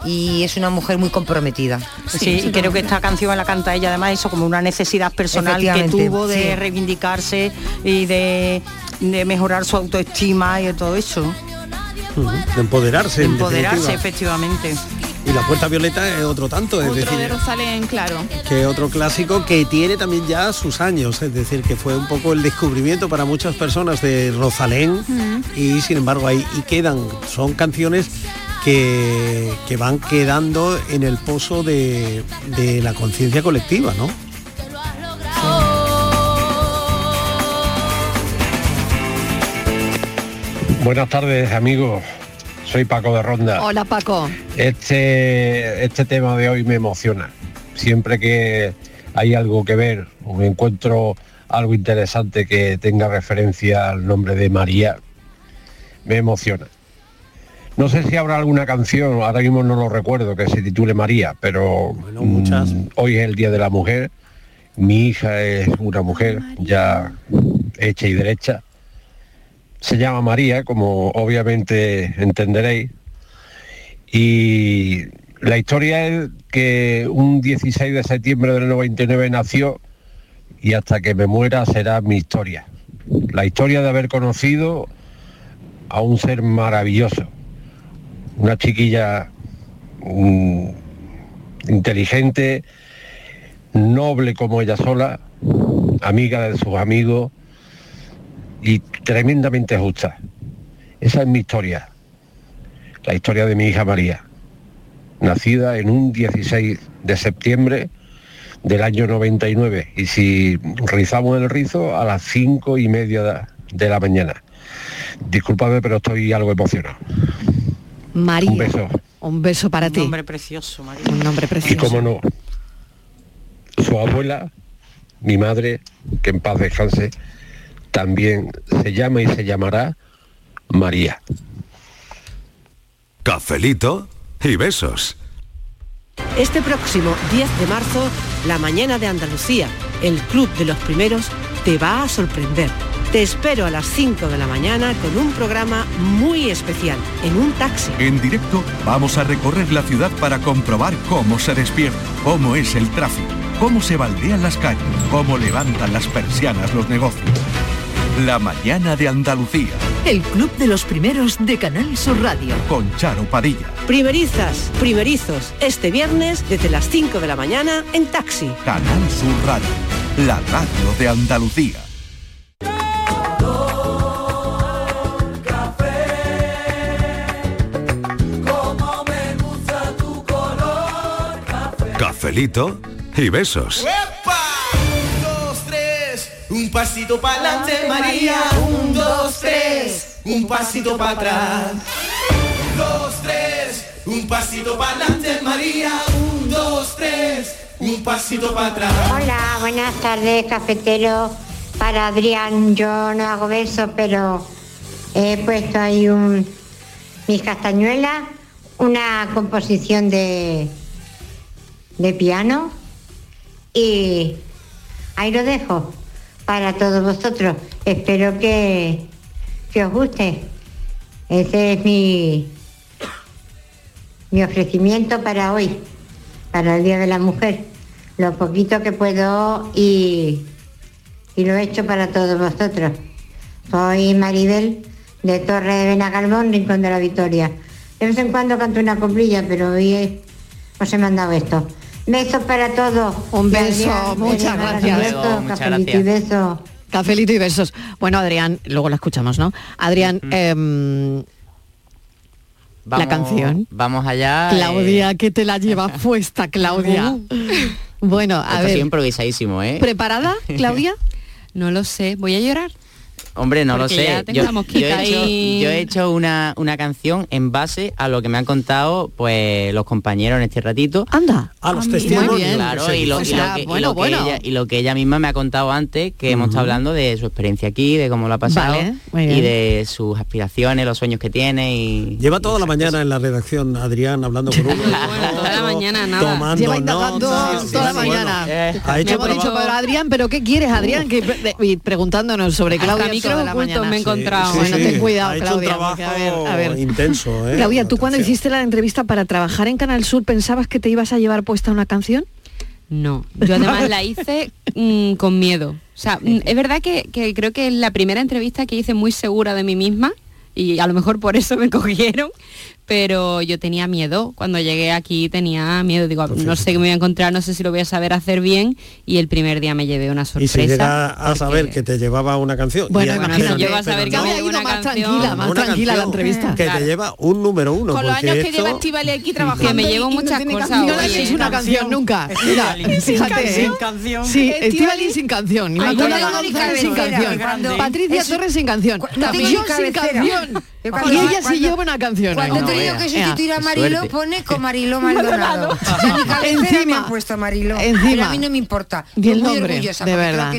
y es una mujer muy comprometida. Sí, y creo que esta canción la canta ella además eso como una necesidad personal que tuvo de sí. reivindicarse y de, de mejorar su autoestima y de todo eso. De empoderarse. De empoderarse, efectivamente. Y la puerta violeta es otro tanto, es Otro decir, de Rosalén, claro. que otro clásico que tiene también ya sus años, es decir, que fue un poco el descubrimiento para muchas personas de Rosalén y sin embargo ahí y quedan, son canciones que, que van quedando en el pozo de, de la conciencia colectiva, ¿no? Buenas tardes amigos, soy Paco de Ronda. Hola Paco. Este, este tema de hoy me emociona. Siempre que hay algo que ver o me encuentro algo interesante que tenga referencia al nombre de María, me emociona. No sé si habrá alguna canción, ahora mismo no lo recuerdo, que se titule María, pero mm, hoy es el Día de la Mujer. Mi hija es una mujer ya hecha y derecha. Se llama María, como obviamente entenderéis. Y la historia es que un 16 de septiembre del 99 nació y hasta que me muera será mi historia. La historia de haber conocido a un ser maravilloso, una chiquilla mm, inteligente, noble como ella sola, amiga de sus amigos y tremendamente justa. Esa es mi historia, la historia de mi hija María, nacida en un 16 de septiembre del año 99 y si rizamos el rizo a las cinco y media de- la mañana. Disculpadme, pero estoy algo emocionado. María. Un beso. Un beso para Un ti. nombre precioso, María. Un nombre Y precioso. cómo no, su abuela, mi madre, que en paz descanse, también se llama y se llamará María. Cafelito y besos. Este próximo 10 de marzo, la mañana de Andalucía, el Club de los Primeros, te va a sorprender. Te espero a las 5 de la mañana con un programa muy especial, en un taxi. En directo vamos a recorrer la ciudad para comprobar cómo se despierta, cómo es el tráfico, cómo se baldean las calles, cómo levantan las persianas los negocios. La mañana de Andalucía El Club de los Primeros de Canal Sur Radio. con Charo Padilla. Primerizas, primerizos, este viernes desde las 5 de la mañana en taxi. Canal Sur Radio, la radio de Andalucía. Como me gusta tu color café. Cafelito y besos. Un pasito para adelante, María. Un, dos, tres, un pasito para atrás. Un, dos, tres, un pasito para adelante, María. Un, dos, tres, un pasito para atrás. Hola, buenas tardes, cafetero. Para Adrián, yo no hago besos, pero he puesto ahí un mis castañuelas, una composición de de piano y ahí lo dejo para todos vosotros. Espero que, que os guste. Ese es mi, mi ofrecimiento para hoy, para el Día de la Mujer. Lo poquito que puedo y, y lo he hecho para todos vosotros. Soy Maribel de Torre de Benagalbón, Rincón de la Victoria. De vez en cuando canto una coplilla, pero hoy os he mandado esto. Besos para todos. Un beso, Adrián, muchas gracias. besos, Luego, muchas cafelito y besos. Cafelito y besos. Bueno, Adrián, luego la escuchamos, ¿no? Adrián, em, Vamos- canción. Vamos allá. Claudia, que te la lleva puesta, Claudia. Bueno, a Esto ha sido ver, improvisadísimo, ¿eh? ¿preparada, Claudia? No lo sé, voy a llorar. Hombre, no Porque lo sé. Yo, he hecho, ahí. yo he hecho una, una canción en base a lo que me han contado pues los compañeros en este ratito. Anda. A los Muy testimonios. Claro, y lo, que, bueno, bueno. ella, misma me ha contado antes, que hemos estado hablando de su experiencia aquí, de cómo lo ha pasado Vale, y de sus aspiraciones, los sueños que tiene y Lleva toda la mañana en la redacción Adrián hablando con uno. Toda la mañana nada. Tomando Lleva indagando notas, toda la bueno, mañana. ha hemos dicho, pero Adrián, ¿pero qué quieres, Adrián? Que, de- y preguntándonos sobre Claudia ocultos mañana. me he encontrado. bueno, sí. ten cuidado, Ha hecho un Claudia. trabajo a ver, a ver. intenso, ¿eh? Claudia, ¿tú cuando hiciste la entrevista para trabajar en Canal Sur pensabas que te ibas a llevar puesta una canción? No, yo además la hice mm, con miedo. O sea, mm, es verdad que, que creo que es la primera entrevista que hice muy segura de mí misma y a lo mejor por eso me cogieron, pero yo tenía miedo. Cuando llegué aquí tenía miedo. Digo, no sé qué me voy a encontrar, no sé si lo voy a saber hacer bien y el primer día me llevé una Y sorpresa. si llega a saber que te lleva una canción. Bueno, y- imagínate. pero- yo vas a ver que pero me no, llevo una más canción. tranquila, más una tranquila la entrevista. Que te lleva un número uno. Con los porque años que lleva esto- Estivali aquí trabajando. Que me y- llevo y no muchas tiene cosas, canción. No le una canción nunca. Mira, fíjate. Sin canción. Sí, Estivali- sin canción. Inmaculada no González sin canción. Patricia Torres sin canción. no yo sin canción. Y ella sí lleva una canción. Veas. que sustituir a suerte. pone con Marilo Maldonado. Encima. me han puesto Marilo. Encima. Pero a mí no me importa. Y el muy nombre, orgullosa, de verdad.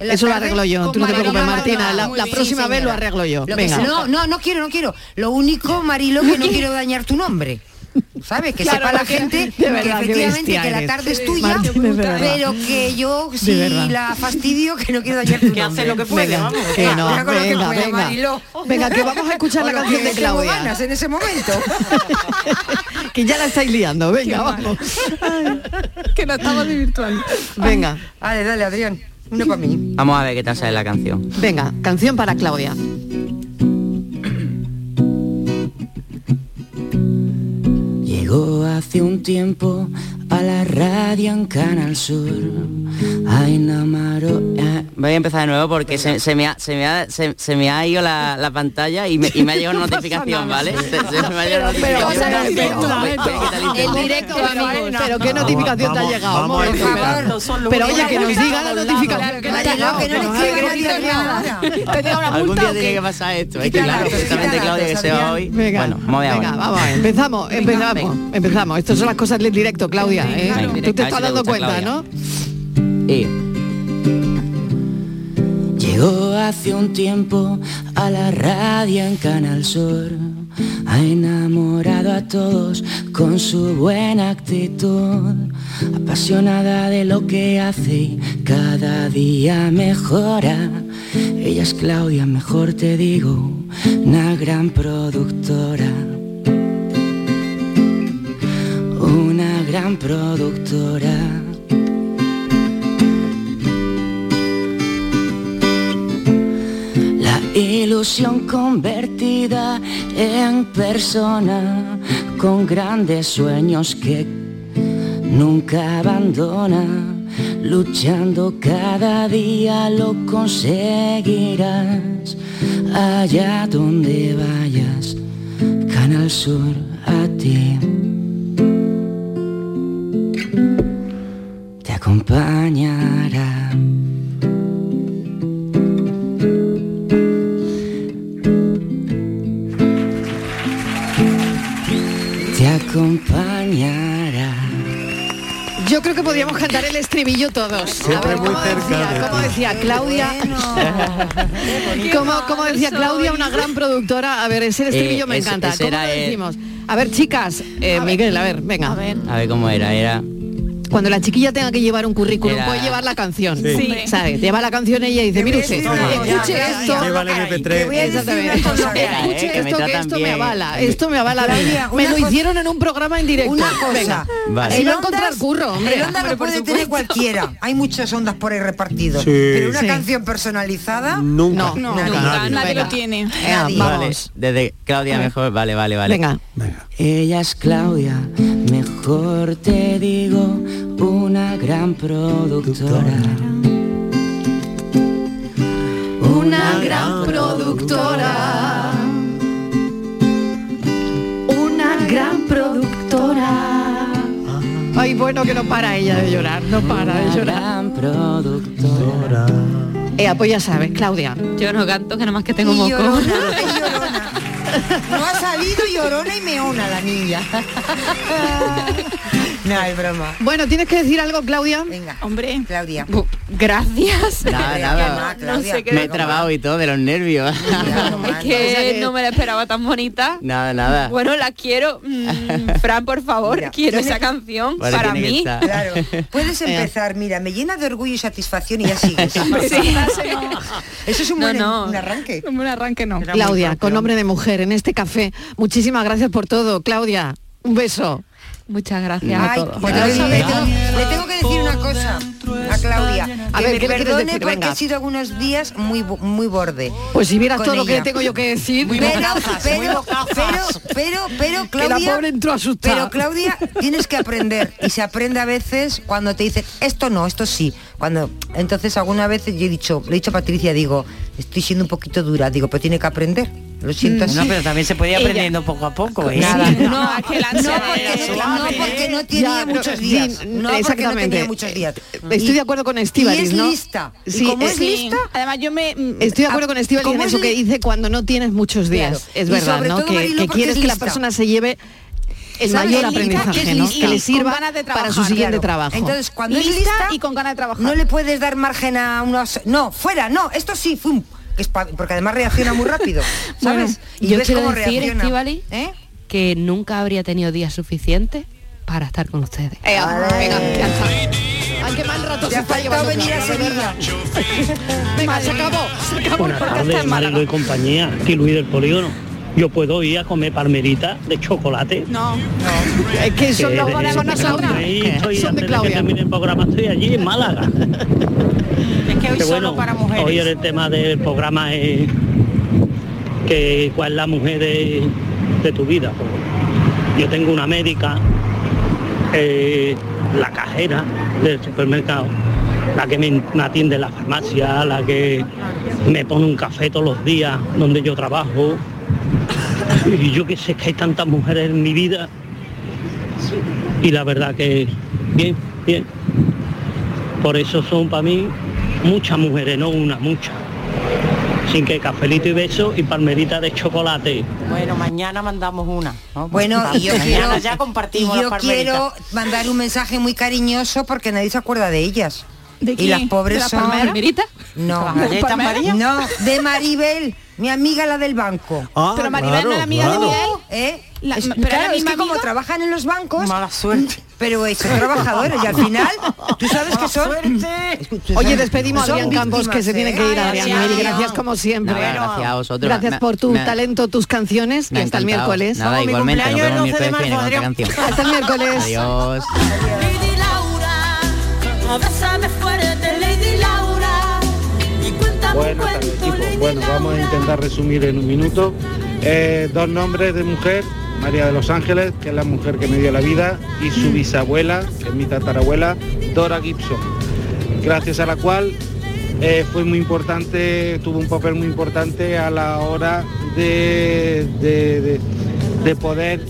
Eso lo arreglo yo, tú no te preocupes. Martina, la- próxima vez lo arreglo yo. No, no, no quiero, no quiero. Lo único, Marilo, que no quiero dañar tu nombre. ¿Sabes? Que Claro, sepa la gente de verdad, que efectivamente que la eres. tarde es tuya, pero que yo si la fastidio, que no quiero dañar tu Que hace lo que puede, Venga, vamos. que no, lo que venga, pueda, venga. Mariló. Venga, que vamos a escuchar O la canción que de Claudia. ganas en ese momento. Que ya la estáis liando. Venga, vamos. que nos estamos divirtuando. Venga, Dale, dale, Adrián. Uno para mí. Vamos a ver qué tal sale la canción. venga, canción para Claudia. Hace un tiempo a la radio en Canal Sur. Ay, Namaro. eh, Voy a empezar de nuevo porque se, se me, ha, se, me ha, se, se me ha ido la, la pantalla y me, y me ha llegado una notificación, ¿vale? Se, se me ha llegado una Pero, notificación. pero, Voy- voy a quitar el directo, amigos. Pero qué notificación te ha llegado. Pero- Pero oye, que nos diga la notificación que llegado. no que le nos quiero haga que diga nada. ¿Tenía una Algún día tiene que pasar esto. Es que claro, quita Claudia que se va hoy. Venga, Bueno, vamos a ver venga, ahora. vamos a ver. Empezamos, empezamos, empezamos. Estas son las cosas del directo, Claudia. ¿Eh? Venga, Tú te estás dando cuenta, Claudia. ¿no? Y llegó hace un tiempo a la radio en Canal Sur. Ha enamorado a todos con su buena actitud, apasionada de lo que hace y cada día mejora. Ella es Claudia, mejor te digo, una gran productora. Una gran productora. La ilusión convertida en persona con grandes sueños que nunca abandona. Luchando cada día lo conseguirás. Allá donde vayas, Canal Sur a ti. Acompañará. te acompañará. Yo creo que podríamos cantar el estribillo todos. Siempre A ver, muy ¿cómo cerca decía, de ¿Cómo ti. decía Claudia? como, como decía Claudia, una gran productora. A ver, ese estribillo Eh, me ese- encanta. ese ¿Cómo lo el- decimos? A ver, chicas, eh, Miguel, a ver, venga. A ver cómo era, era. Cuando la chiquilla tenga que llevar un currículum, Era- puede llevar la canción. Sí. Sí. ¿Sabes? Lleva la canción ella y dice, mire usted, escuche esto. Lleva el MP3. Exactamente. Escuche Eh, me esto, que esto me avala, esto me avala. Me una lo hicieron en un programa en directo. Una cosa. Venga. Vale. A encontrar Ondas- curro, hombre. El onda lo puede tener cualquiera. Hay muchas ondas por ahí repartidos. Sí. Pero una Sí. canción personalizada. Nunca. No, No, Nadie. nunca, nadie Venga. lo tiene. Venga, Nadie. Vale, vamos. desde Claudia mejor, vale, vale, vale. Venga. Ella es Claudia, mejor te digo, una gran productora. Una gran productora. Una gran productora. Ay, bueno, que no para ella de llorar, no para de Una llorar. gran productora. Eh, pues ya sabes, Claudia. Yo no canto, que nada más que tengo moco. llorona, es llorona. No ha salido llorona y meona la niña. no, es broma. Bueno, ¿tienes que decir algo, Claudia? Venga, Hombre, Claudia. Gracias. Nada, nada. no, Claudia. sé qué- Me he trabado y todo de los nervios. Es que no me la esperaba tan bonita. nada, nada. Bueno, la quiero. Mm, Fran, por favor, Mira, quiero esa canción Vale, para mí. Claro, puedes empezar, mira, me llena de orgullo y satisfacción y ya sigues. Sí. Eso es un No, buen no. un arranque. un arranque no. Claudia, con nombre de mujer en este café. Muchísimas gracias por todo, Claudia. Un beso. Muchas gracias a todos. pues le tengo, le tengo- le tengo que decir una cosa a Claudia. A que ver, me ¿qué le quieres perdone decir? porque Venga. he sido algunos días muy muy borde. Pues si vieras con todo lo que ella. tengo yo que decir. Pero, pero, pero, pero, pero, Que la Claudia, pobre entró asustada. pero Claudia, tienes que aprender y se aprende a veces cuando te dicen esto no, esto sí. Cuando entonces alguna vez yo he dicho, le he dicho a Patricia, digo, estoy siendo un poquito dura, digo, pero tiene que aprender. Lo siento así. No, pero también se puede ir Ella- aprendiendo poco a poco, ¿eh? Nada. No, es que la No ansia porque, no, porque no tenía Ya, muchos sí, días. No porque no exactamente. tenía muchos días. Estoy Y- de acuerdo con Y Estíbaliz, es ¿no? lista. Y Sí, como es Sí. lista, Además yo me mm, Estoy de acuerdo con Estíbaliz en ¿Cómo eso es que dice cuando no tienes muchos días. Claro. Es verdad, ¿no? todo, Que, quieres es que la persona se lleve el mayor Es lista, aprendizaje, es ¿no? Que le sirva para su siguiente Claro. trabajo. Entonces, cuando es lista y con ganas de trabajar. no le puedes dar margen a unos no, fuera, no, esto sí, es pa- porque además reacciona muy rápido, ¿sabes? y Yo ves quiero cómo decir, reacciona. ¿Eh? que nunca habría tenido días suficientes para estar con ustedes. Eh, venga, ya está. Ay, qué mal rato se ha está llevando venir a. Sevilla. Venga, se acabó, se acabó. Buenas tardes, y compañía, aquí Luis del Polígono. Yo puedo ir a comer palmerita de chocolate. No. Es que los desde son que nosotras. estoy- Son de antes que Claudia. termine el programa estoy allí en Málaga. Es que hoy Que solo bueno, para mujeres. hoy el tema del programa es que cuál es la mujer de, de tu vida. Yo tengo una médica, eh, la cajera del supermercado, la que me, me atiende en la farmacia, la que me pone un café todos los días donde yo trabajo. Y yo que sé que hay tantas mujeres en mi vida y la verdad que bien, bien. Por eso son para mí muchas mujeres, no una, muchas. Sin que cafelito y beso y palmerita de chocolate. Bueno, mañana mandamos una. ¿no? Bueno, y yo Mañana quiero, ya compartimos y yo las palmeritas. quiero mandar un mensaje muy cariñoso porque nadie se acuerda de ellas. ¿De y quién? las pobres ¿De la son palmera? No, ¿La galleta María? no, de Maribel, mi amiga la del banco. Ah, Pero Maribel no es la amiga de claro. Miguel. ¿Eh? La- Es- pero la claro, es misma que como trabajan en los bancos, Mala suerte. pero eh, son trabajadores y al final, tú sabes que son... Tú Oye, despedimos a Adrián Campos que se tiene ¿eh? que ir, Ay, Adrián. Mil gracias como siempre. Nada, gracias a vosotros. Gracias por tu me- talento, tus canciones y hasta el miércoles. Nada, mi igualmente, nos cumpleaños vemos el el 12 de miércoles que viene con otra marzo, canción. Hasta el miércoles. Adiós. Lady Laura, abrázame fuerte, Lady Laura, y cuéntame un Bueno, vamos a intentar resumir en un minuto. Eh, dos nombres de mujer, María de los Ángeles, que es la mujer que me dio la vida, y su bisabuela, que es mi tatarabuela, Dora Gibson, gracias a la cual eh, fue muy importante, tuvo un papel muy importante a la hora de- de poder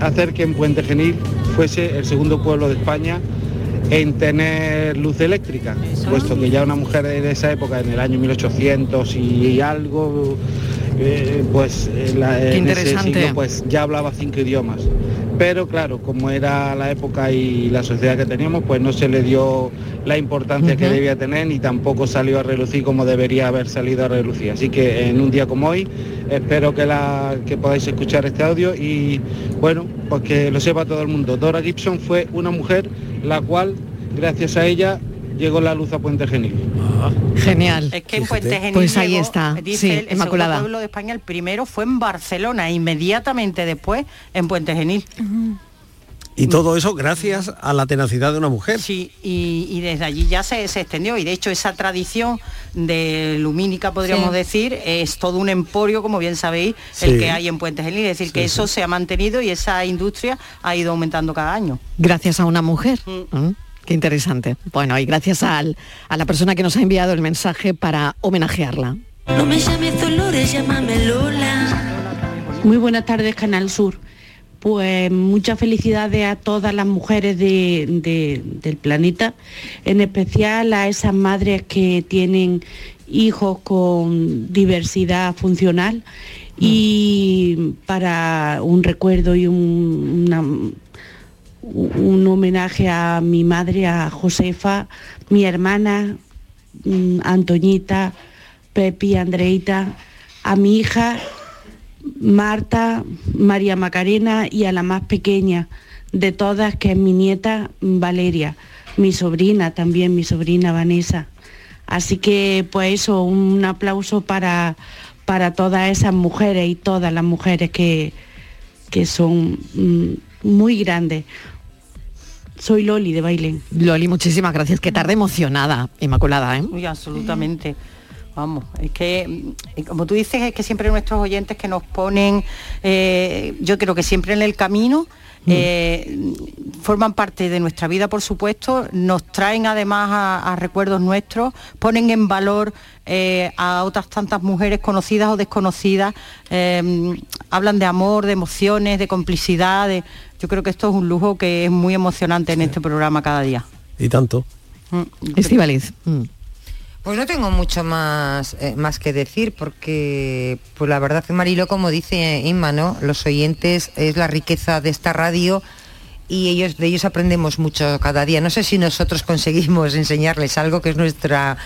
hacer que en Puente Genil fuese el segundo pueblo de España en tener luz eléctrica, puesto que ya una mujer de esa época, en el año 1800 y algo, eh, pues la- Qué en ese siglo, pues ya hablaba cinco idiomas. Pero claro, como era la época y la sociedad que teníamos, pues no se le dio la importancia que debía tener ni tampoco salió a relucir como debería haber salido a relucir. Así que en un día como hoy espero que, la, que podáis escuchar este audio y bueno, pues que lo sepa todo el mundo. Dora Gibson fue una mujer la cual gracias a ella llegó la luz a Puente Genil. Genial. Es que en Puente Genil Pues ahí llegó, está, dice sí, el, Inmaculada. pueblo de España, el primero fue en Barcelona, inmediatamente después en Puente Genil. Y todo eso gracias a la tenacidad de una mujer. Sí, y, y desde allí ya se, se extendió y de hecho esa tradición de lumínica, podríamos Sí. decir, es todo un emporio, como bien sabéis, Sí. el que hay en Puente Genil, es decir, Sí, que eso sí. se ha mantenido y esa industria ha ido aumentando cada año. Gracias a una mujer. Mm, Qué interesante. Bueno, y gracias al- a la persona que nos ha enviado el mensaje para homenajearla. No me llames Dolores, llámame Lola. Muy buenas tardes, Canal Sur. Pues muchas felicidades a todas las mujeres de- de- del planeta, en especial a esas madres que tienen hijos con diversidad funcional y para un recuerdo y un, una- un homenaje a mi madre, a Josefa, mi hermana, mm, Antoñita, Pepi, Andreita, a mi hija Marta, María Macarena y a la más pequeña de todas, que es mi nieta Valeria, mi sobrina también, mi sobrina Vanessa. Así que pues eso, un aplauso para, para todas esas mujeres y todas las mujeres que, que son mm, muy grandes. Soy Loli de Bailén. Loli, muchísimas gracias. Qué tarde emocionada, Inmaculada, ¿eh? Uy, absolutamente. Vamos, es que, mm, como tú dices, es que siempre nuestros oyentes que nos ponen, eh, yo creo que siempre en el camino, eh, forman parte de nuestra vida, por supuesto, nos traen además a, a recuerdos nuestros, ponen en valor eh, a otras tantas mujeres conocidas o desconocidas, eh, hablan de amor, de emociones, de complicidad. de- yo creo que esto es un lujo que es muy emocionante en este programa cada día. Y tanto. Estivaliz. Pues no tengo mucho más, eh, más que decir porque, pues la verdad que Marilo, como dice Inma, ¿no? Los oyentes es la riqueza de esta radio y ellos de ellos aprendemos mucho cada día. No sé si nosotros conseguimos enseñarles algo que es nuestra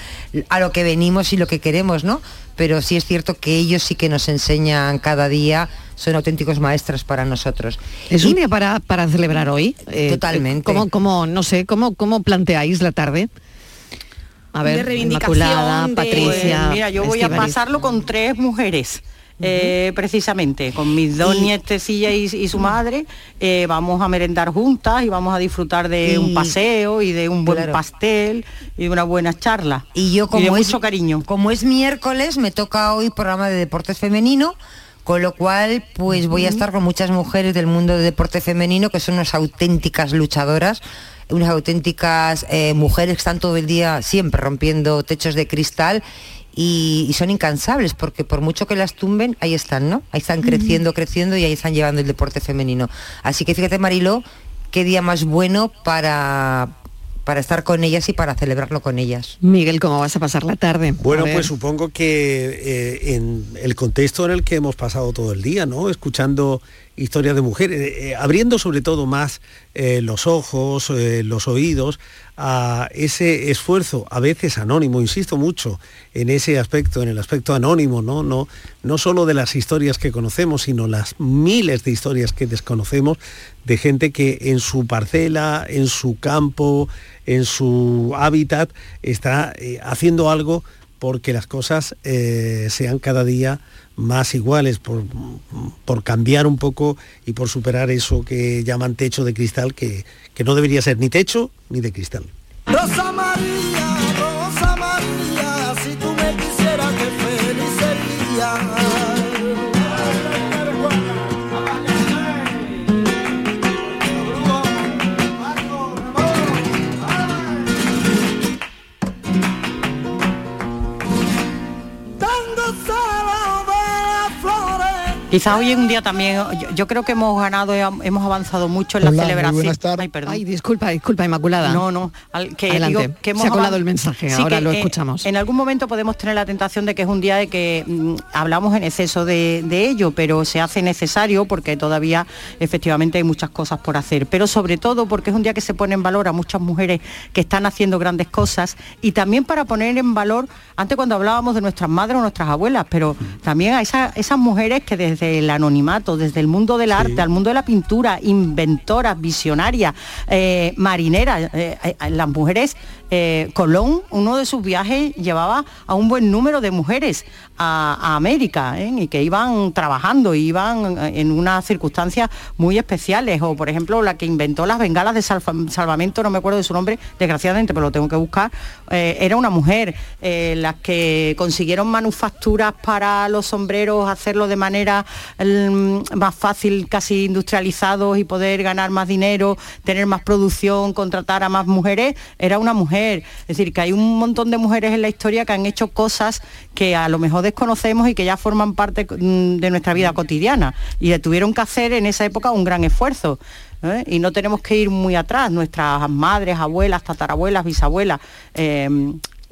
a lo que venimos y lo que queremos, ¿no? Pero sí es cierto que ellos sí que nos enseñan cada día, son auténticos maestros para nosotros. Es Y- un día para, para celebrar hoy. Eh, Totalmente. ¿Cómo, cómo, no sé, cómo, cómo planteáis la tarde? A ver, De reivindicación, Inmaculada, de- Patricia. Pues mira, yo voy a pasarlo con tres mujeres. eh, precisamente con mis dos nietecillas y, y su madre eh, vamos a merendar juntas y vamos a disfrutar de Y- un paseo y de un buen Claro. pastel y de una buena charla Y yo como de es, mucho cariño Como es miércoles, me toca hoy programa de deporte femenino, con lo cual pues voy a estar con muchas mujeres del mundo de deporte femenino que son unas auténticas luchadoras, unas auténticas eh, mujeres que están todo el día siempre rompiendo techos de cristal. Y, y son incansables porque por mucho que las tumben, ahí están, ¿no? Ahí están creciendo, creciendo y ahí están llevando el deporte femenino. Así que fíjate, Mariló, qué día más bueno para, para estar con ellas y para celebrarlo con ellas. Miguel, ¿cómo vas a pasar la tarde? Bueno, pues supongo que eh, en el contexto en el que hemos pasado todo el día, ¿no? Escuchando historias de mujeres, eh, eh, abriendo sobre todo más eh, los ojos, los oídos a ese esfuerzo, a veces anónimo, insisto mucho en ese aspecto, en el aspecto anónimo, ¿no? No, no solo de las historias que conocemos, sino las miles de historias que desconocemos de gente que en su parcela, en su campo, en su hábitat, está haciendo algo porque las cosas sean cada día más iguales, por, por cambiar un poco y por superar eso que llaman techo de cristal, que, que no debería ser ni techo ni de cristal. Quizás hoy es un día también, yo, yo creo que hemos ganado, eh, hemos avanzado mucho en la Hola, muy celebración. buenas tardes. Ay, perdón. Ay, disculpa, disculpa, Inmaculada. No, no, al- que Adelante. digo que hemos Se ha colado el mensaje, Sí, ahora que, lo eh, escuchamos. en algún momento podemos tener la tentación de que es un día de que mm, hablamos en exceso de, de ello, pero se hace necesario porque todavía efectivamente hay muchas cosas por hacer. Pero sobre todo porque es un día que se pone en valor a muchas mujeres que están haciendo grandes cosas y también para poner en valor, antes cuando hablábamos de nuestras madres o nuestras abuelas, pero también a esa- esas mujeres que desde desde el anonimato, desde el mundo del arte al mundo de la pintura, inventoras, visionarias, eh, marineras. eh, eh, las mujeres, eh, Colón, uno de sus viajes llevaba a un buen número de mujeres a, a América y que iban trabajando, iban en unas circunstancias muy especiales. O por ejemplo, la que inventó las bengalas de salva- salvamento, no me acuerdo de su nombre, desgraciadamente, pero lo tengo que buscar, era una mujer. Las que consiguieron manufacturas para los sombreros, hacerlo de manera más fácil, casi industrializados y poder ganar más dinero, tener más producción, contratar a más mujeres, era una mujer. Es decir, que hay un montón de mujeres en la historia que han hecho cosas que a lo mejor desconocemos y que ya forman parte mm, de nuestra vida cotidiana y tuvieron que hacer en esa época un gran esfuerzo. ¿eh? Y no tenemos que ir muy atrás, nuestras madres, abuelas, tatarabuelas, bisabuelas. eh,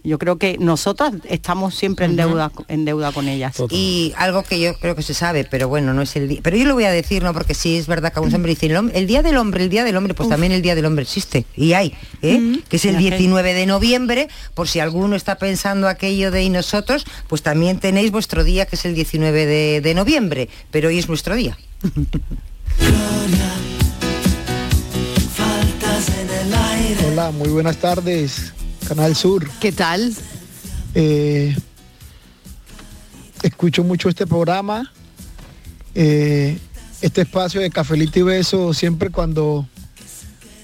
yo creo que nosotras estamos siempre en deuda, en deuda con ellas. Y algo que yo creo que se sabe, pero bueno, no es el día. Pero yo lo voy a decir, ¿no? Porque sí es verdad que a un hombre dice, el, hom- el Día del Hombre, el Día del Hombre, pues también el Día del Hombre existe. Y hay, ¿eh? Que es el 19 de noviembre, por si alguno está pensando aquello de y nosotros, pues también tenéis vuestro día, que es el 19 de, de noviembre. Pero hoy es nuestro día. Hola, muy buenas tardes, Canal Sur. ¿Qué tal? Eh, escucho mucho este programa, eh, este espacio de Cafelito y Beso, siempre cuando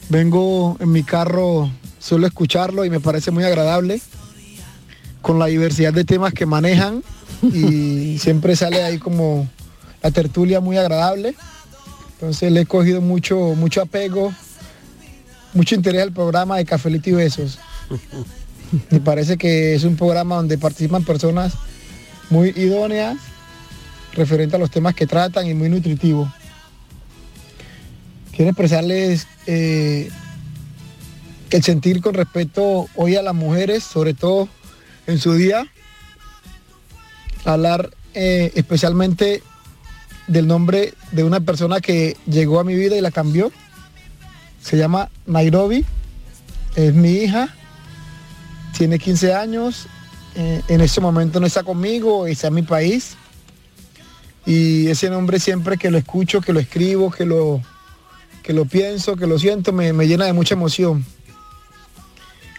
vengo en mi carro suelo escucharlo y me parece muy agradable, con la diversidad de temas que manejan y siempre sale ahí como la tertulia muy agradable. Entonces le he cogido mucho, mucho apego, mucho interés al programa de Cafelito y Besos. Me parece que es un programa donde participan personas muy idóneas referente a los temas que tratan y muy nutritivo. Quiero expresarles eh, el sentir con respecto hoy a las mujeres, sobre todo en su día, hablar eh, especialmente del nombre de una persona que llegó a mi vida y la cambió. Se llama Nairobi, es mi hija, tiene 15 años, eh, en ese momento no está conmigo, está en mi país. Y ese nombre siempre que lo escucho, que lo escribo, que lo, que lo pienso, que lo siento, me, me llena de mucha emoción.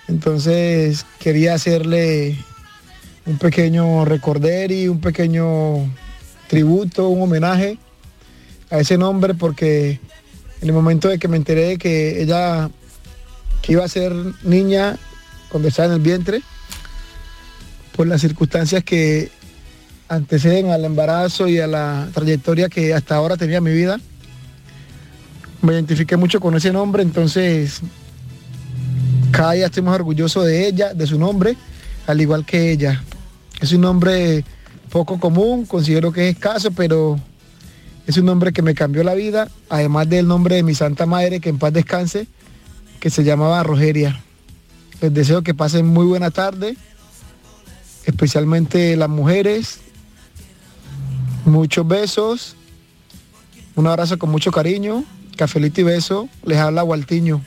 Entonces quería hacerle un pequeño recorderi, un pequeño tributo, un homenaje a ese nombre porque en el momento de que me enteré de que ella que iba a ser niña cuando estaba en el vientre, por las circunstancias que anteceden al embarazo y a la trayectoria que hasta ahora tenía mi vida, me identifiqué mucho con ese nombre, entonces cada día estoy más orgulloso de ella, de su nombre, al igual que ella. Es un nombre poco común, considero que es escaso, pero es un nombre que me cambió la vida, además del nombre de mi santa madre, que en paz descanse, que se llamaba Rogeria. Les deseo que pasen muy buena tarde, especialmente las mujeres. Muchos besos, un abrazo con mucho cariño, cafelito y beso, les habla Gualtiño.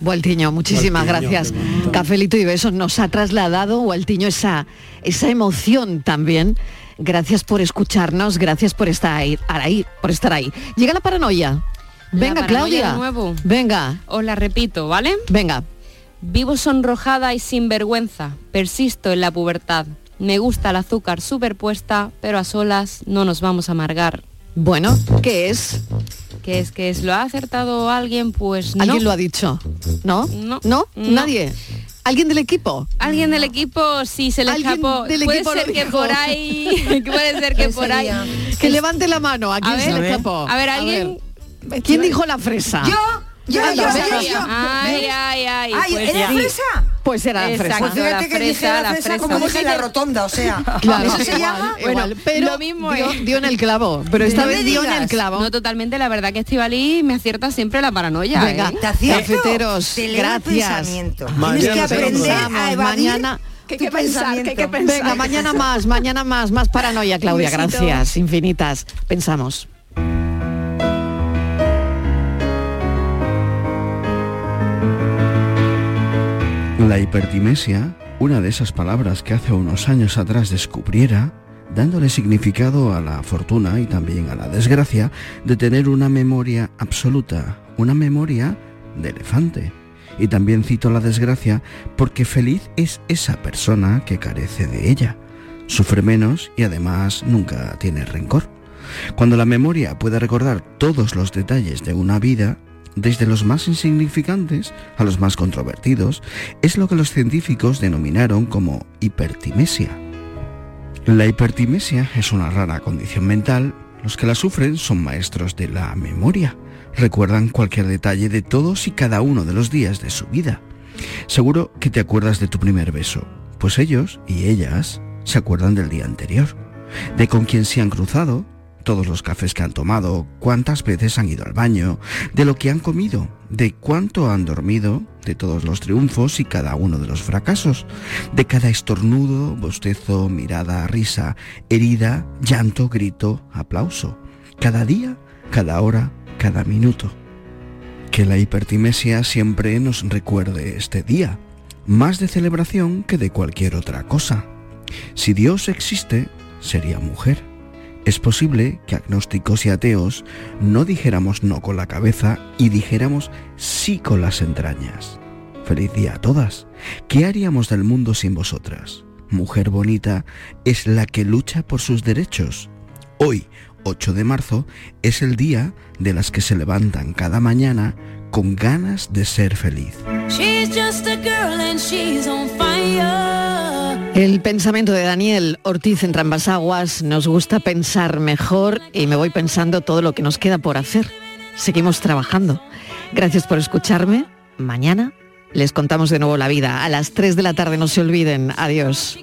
Gualtiño, muchísimas Gualtiño, gracias. Cafelito y besos nos ha trasladado, Gualtiño, esa, esa emoción también. Gracias por escucharnos, gracias por estar ahí, ahí, por estar ahí. Llega la paranoia. La Venga, paranoia Claudia. de nuevo. Venga. Os la repito, ¿vale? Venga. Vivo sonrojada y sin vergüenza. Persisto en la pubertad. Me gusta el azúcar superpuesta, pero a solas no nos vamos a amargar. Bueno, ¿qué es? ¿Qué es? ¿Qué es? ¿Lo ha acertado alguien? Pues no. ¿Alguien lo ha dicho? ¿No? No. ¿No? No. ¿Nadie? ¿Alguien del equipo? Alguien del equipo sí se le escapó. del puede ser que por ahí, puede ser que ¿Quién por ahí. Que levante la mano. ¿A quién A se ver, le escapó? a ver, alguien- ver. ¿Quién dijo la fresa? Yo, yo, yo, Anda, yo, venga. yo. Ay, ay, ay. Ay, pues ¿era fresa? Pues era la fresa. Pues fíjate la que dije fresa, la la fresa fresa. como ¿Cómo dije la rotonda, o sea, Claro, ¿eso se igual, llama? igual, Bueno, pero lo mismo, dio, dio en el clavo, pero esta No vez dio en el clavo. No, totalmente, la verdad que Estivali me acierta siempre la paranoia. Venga, ¿eh? ¿Te acierto? cafeteros, gracias. pensamiento. Mañana Tienes que será otro aprender día. a evadir Mañana- Que hay tu que pensar, que hay que pensamiento. pensar. Venga, mañana más, mañana más, más paranoia, Claudia, gracias, infinitas. Pensamos. La hipertimesia, una de esas palabras que hace unos años atrás descubriera, dándole significado a la fortuna y también a la desgracia de tener una memoria absoluta, una memoria de elefante. Y también cito la desgracia porque feliz es esa persona que carece de ella. Sufre menos y además nunca tiene rencor. Cuando la memoria puede recordar todos los detalles de una vida, desde los más insignificantes a los más controvertidos, es lo que los científicos denominaron como hipertimesia. La hipertimesia es una rara condición mental. Los que la sufren son maestros de la memoria. Recuerdan cualquier detalle de todos y cada uno de los días de su vida. Seguro que te acuerdas de tu primer beso, pues ellos y ellas se acuerdan del día anterior, de con quién se han cruzado, todos los cafés que han tomado, cuántas veces han ido al baño, de lo que han comido, de cuánto han dormido, de todos los triunfos y cada uno de los fracasos, de cada estornudo, bostezo, mirada, risa, herida, llanto, grito, aplauso, cada día, cada hora, cada minuto. Que la hipertimesia siempre nos recuerde este día, más de celebración que de cualquier otra cosa. Si Dios existe, sería mujer. Es posible que agnósticos y ateos no dijéramos no con la cabeza y dijéramos sí con las entrañas. Feliz día a todas. ¿Qué haríamos del mundo sin vosotras? Mujer bonita es la que lucha por sus derechos. Hoy, 8 de marzo, es el día de las que se levantan cada mañana con ganas de ser feliz. El pensamiento de Daniel Ortiz en Trambas Aguas nos gusta pensar mejor y me voy pensando todo lo que nos queda por hacer. Seguimos trabajando. Gracias por escucharme. Mañana les contamos de nuevo la vida. A las 3 de la tarde no se olviden. Adiós.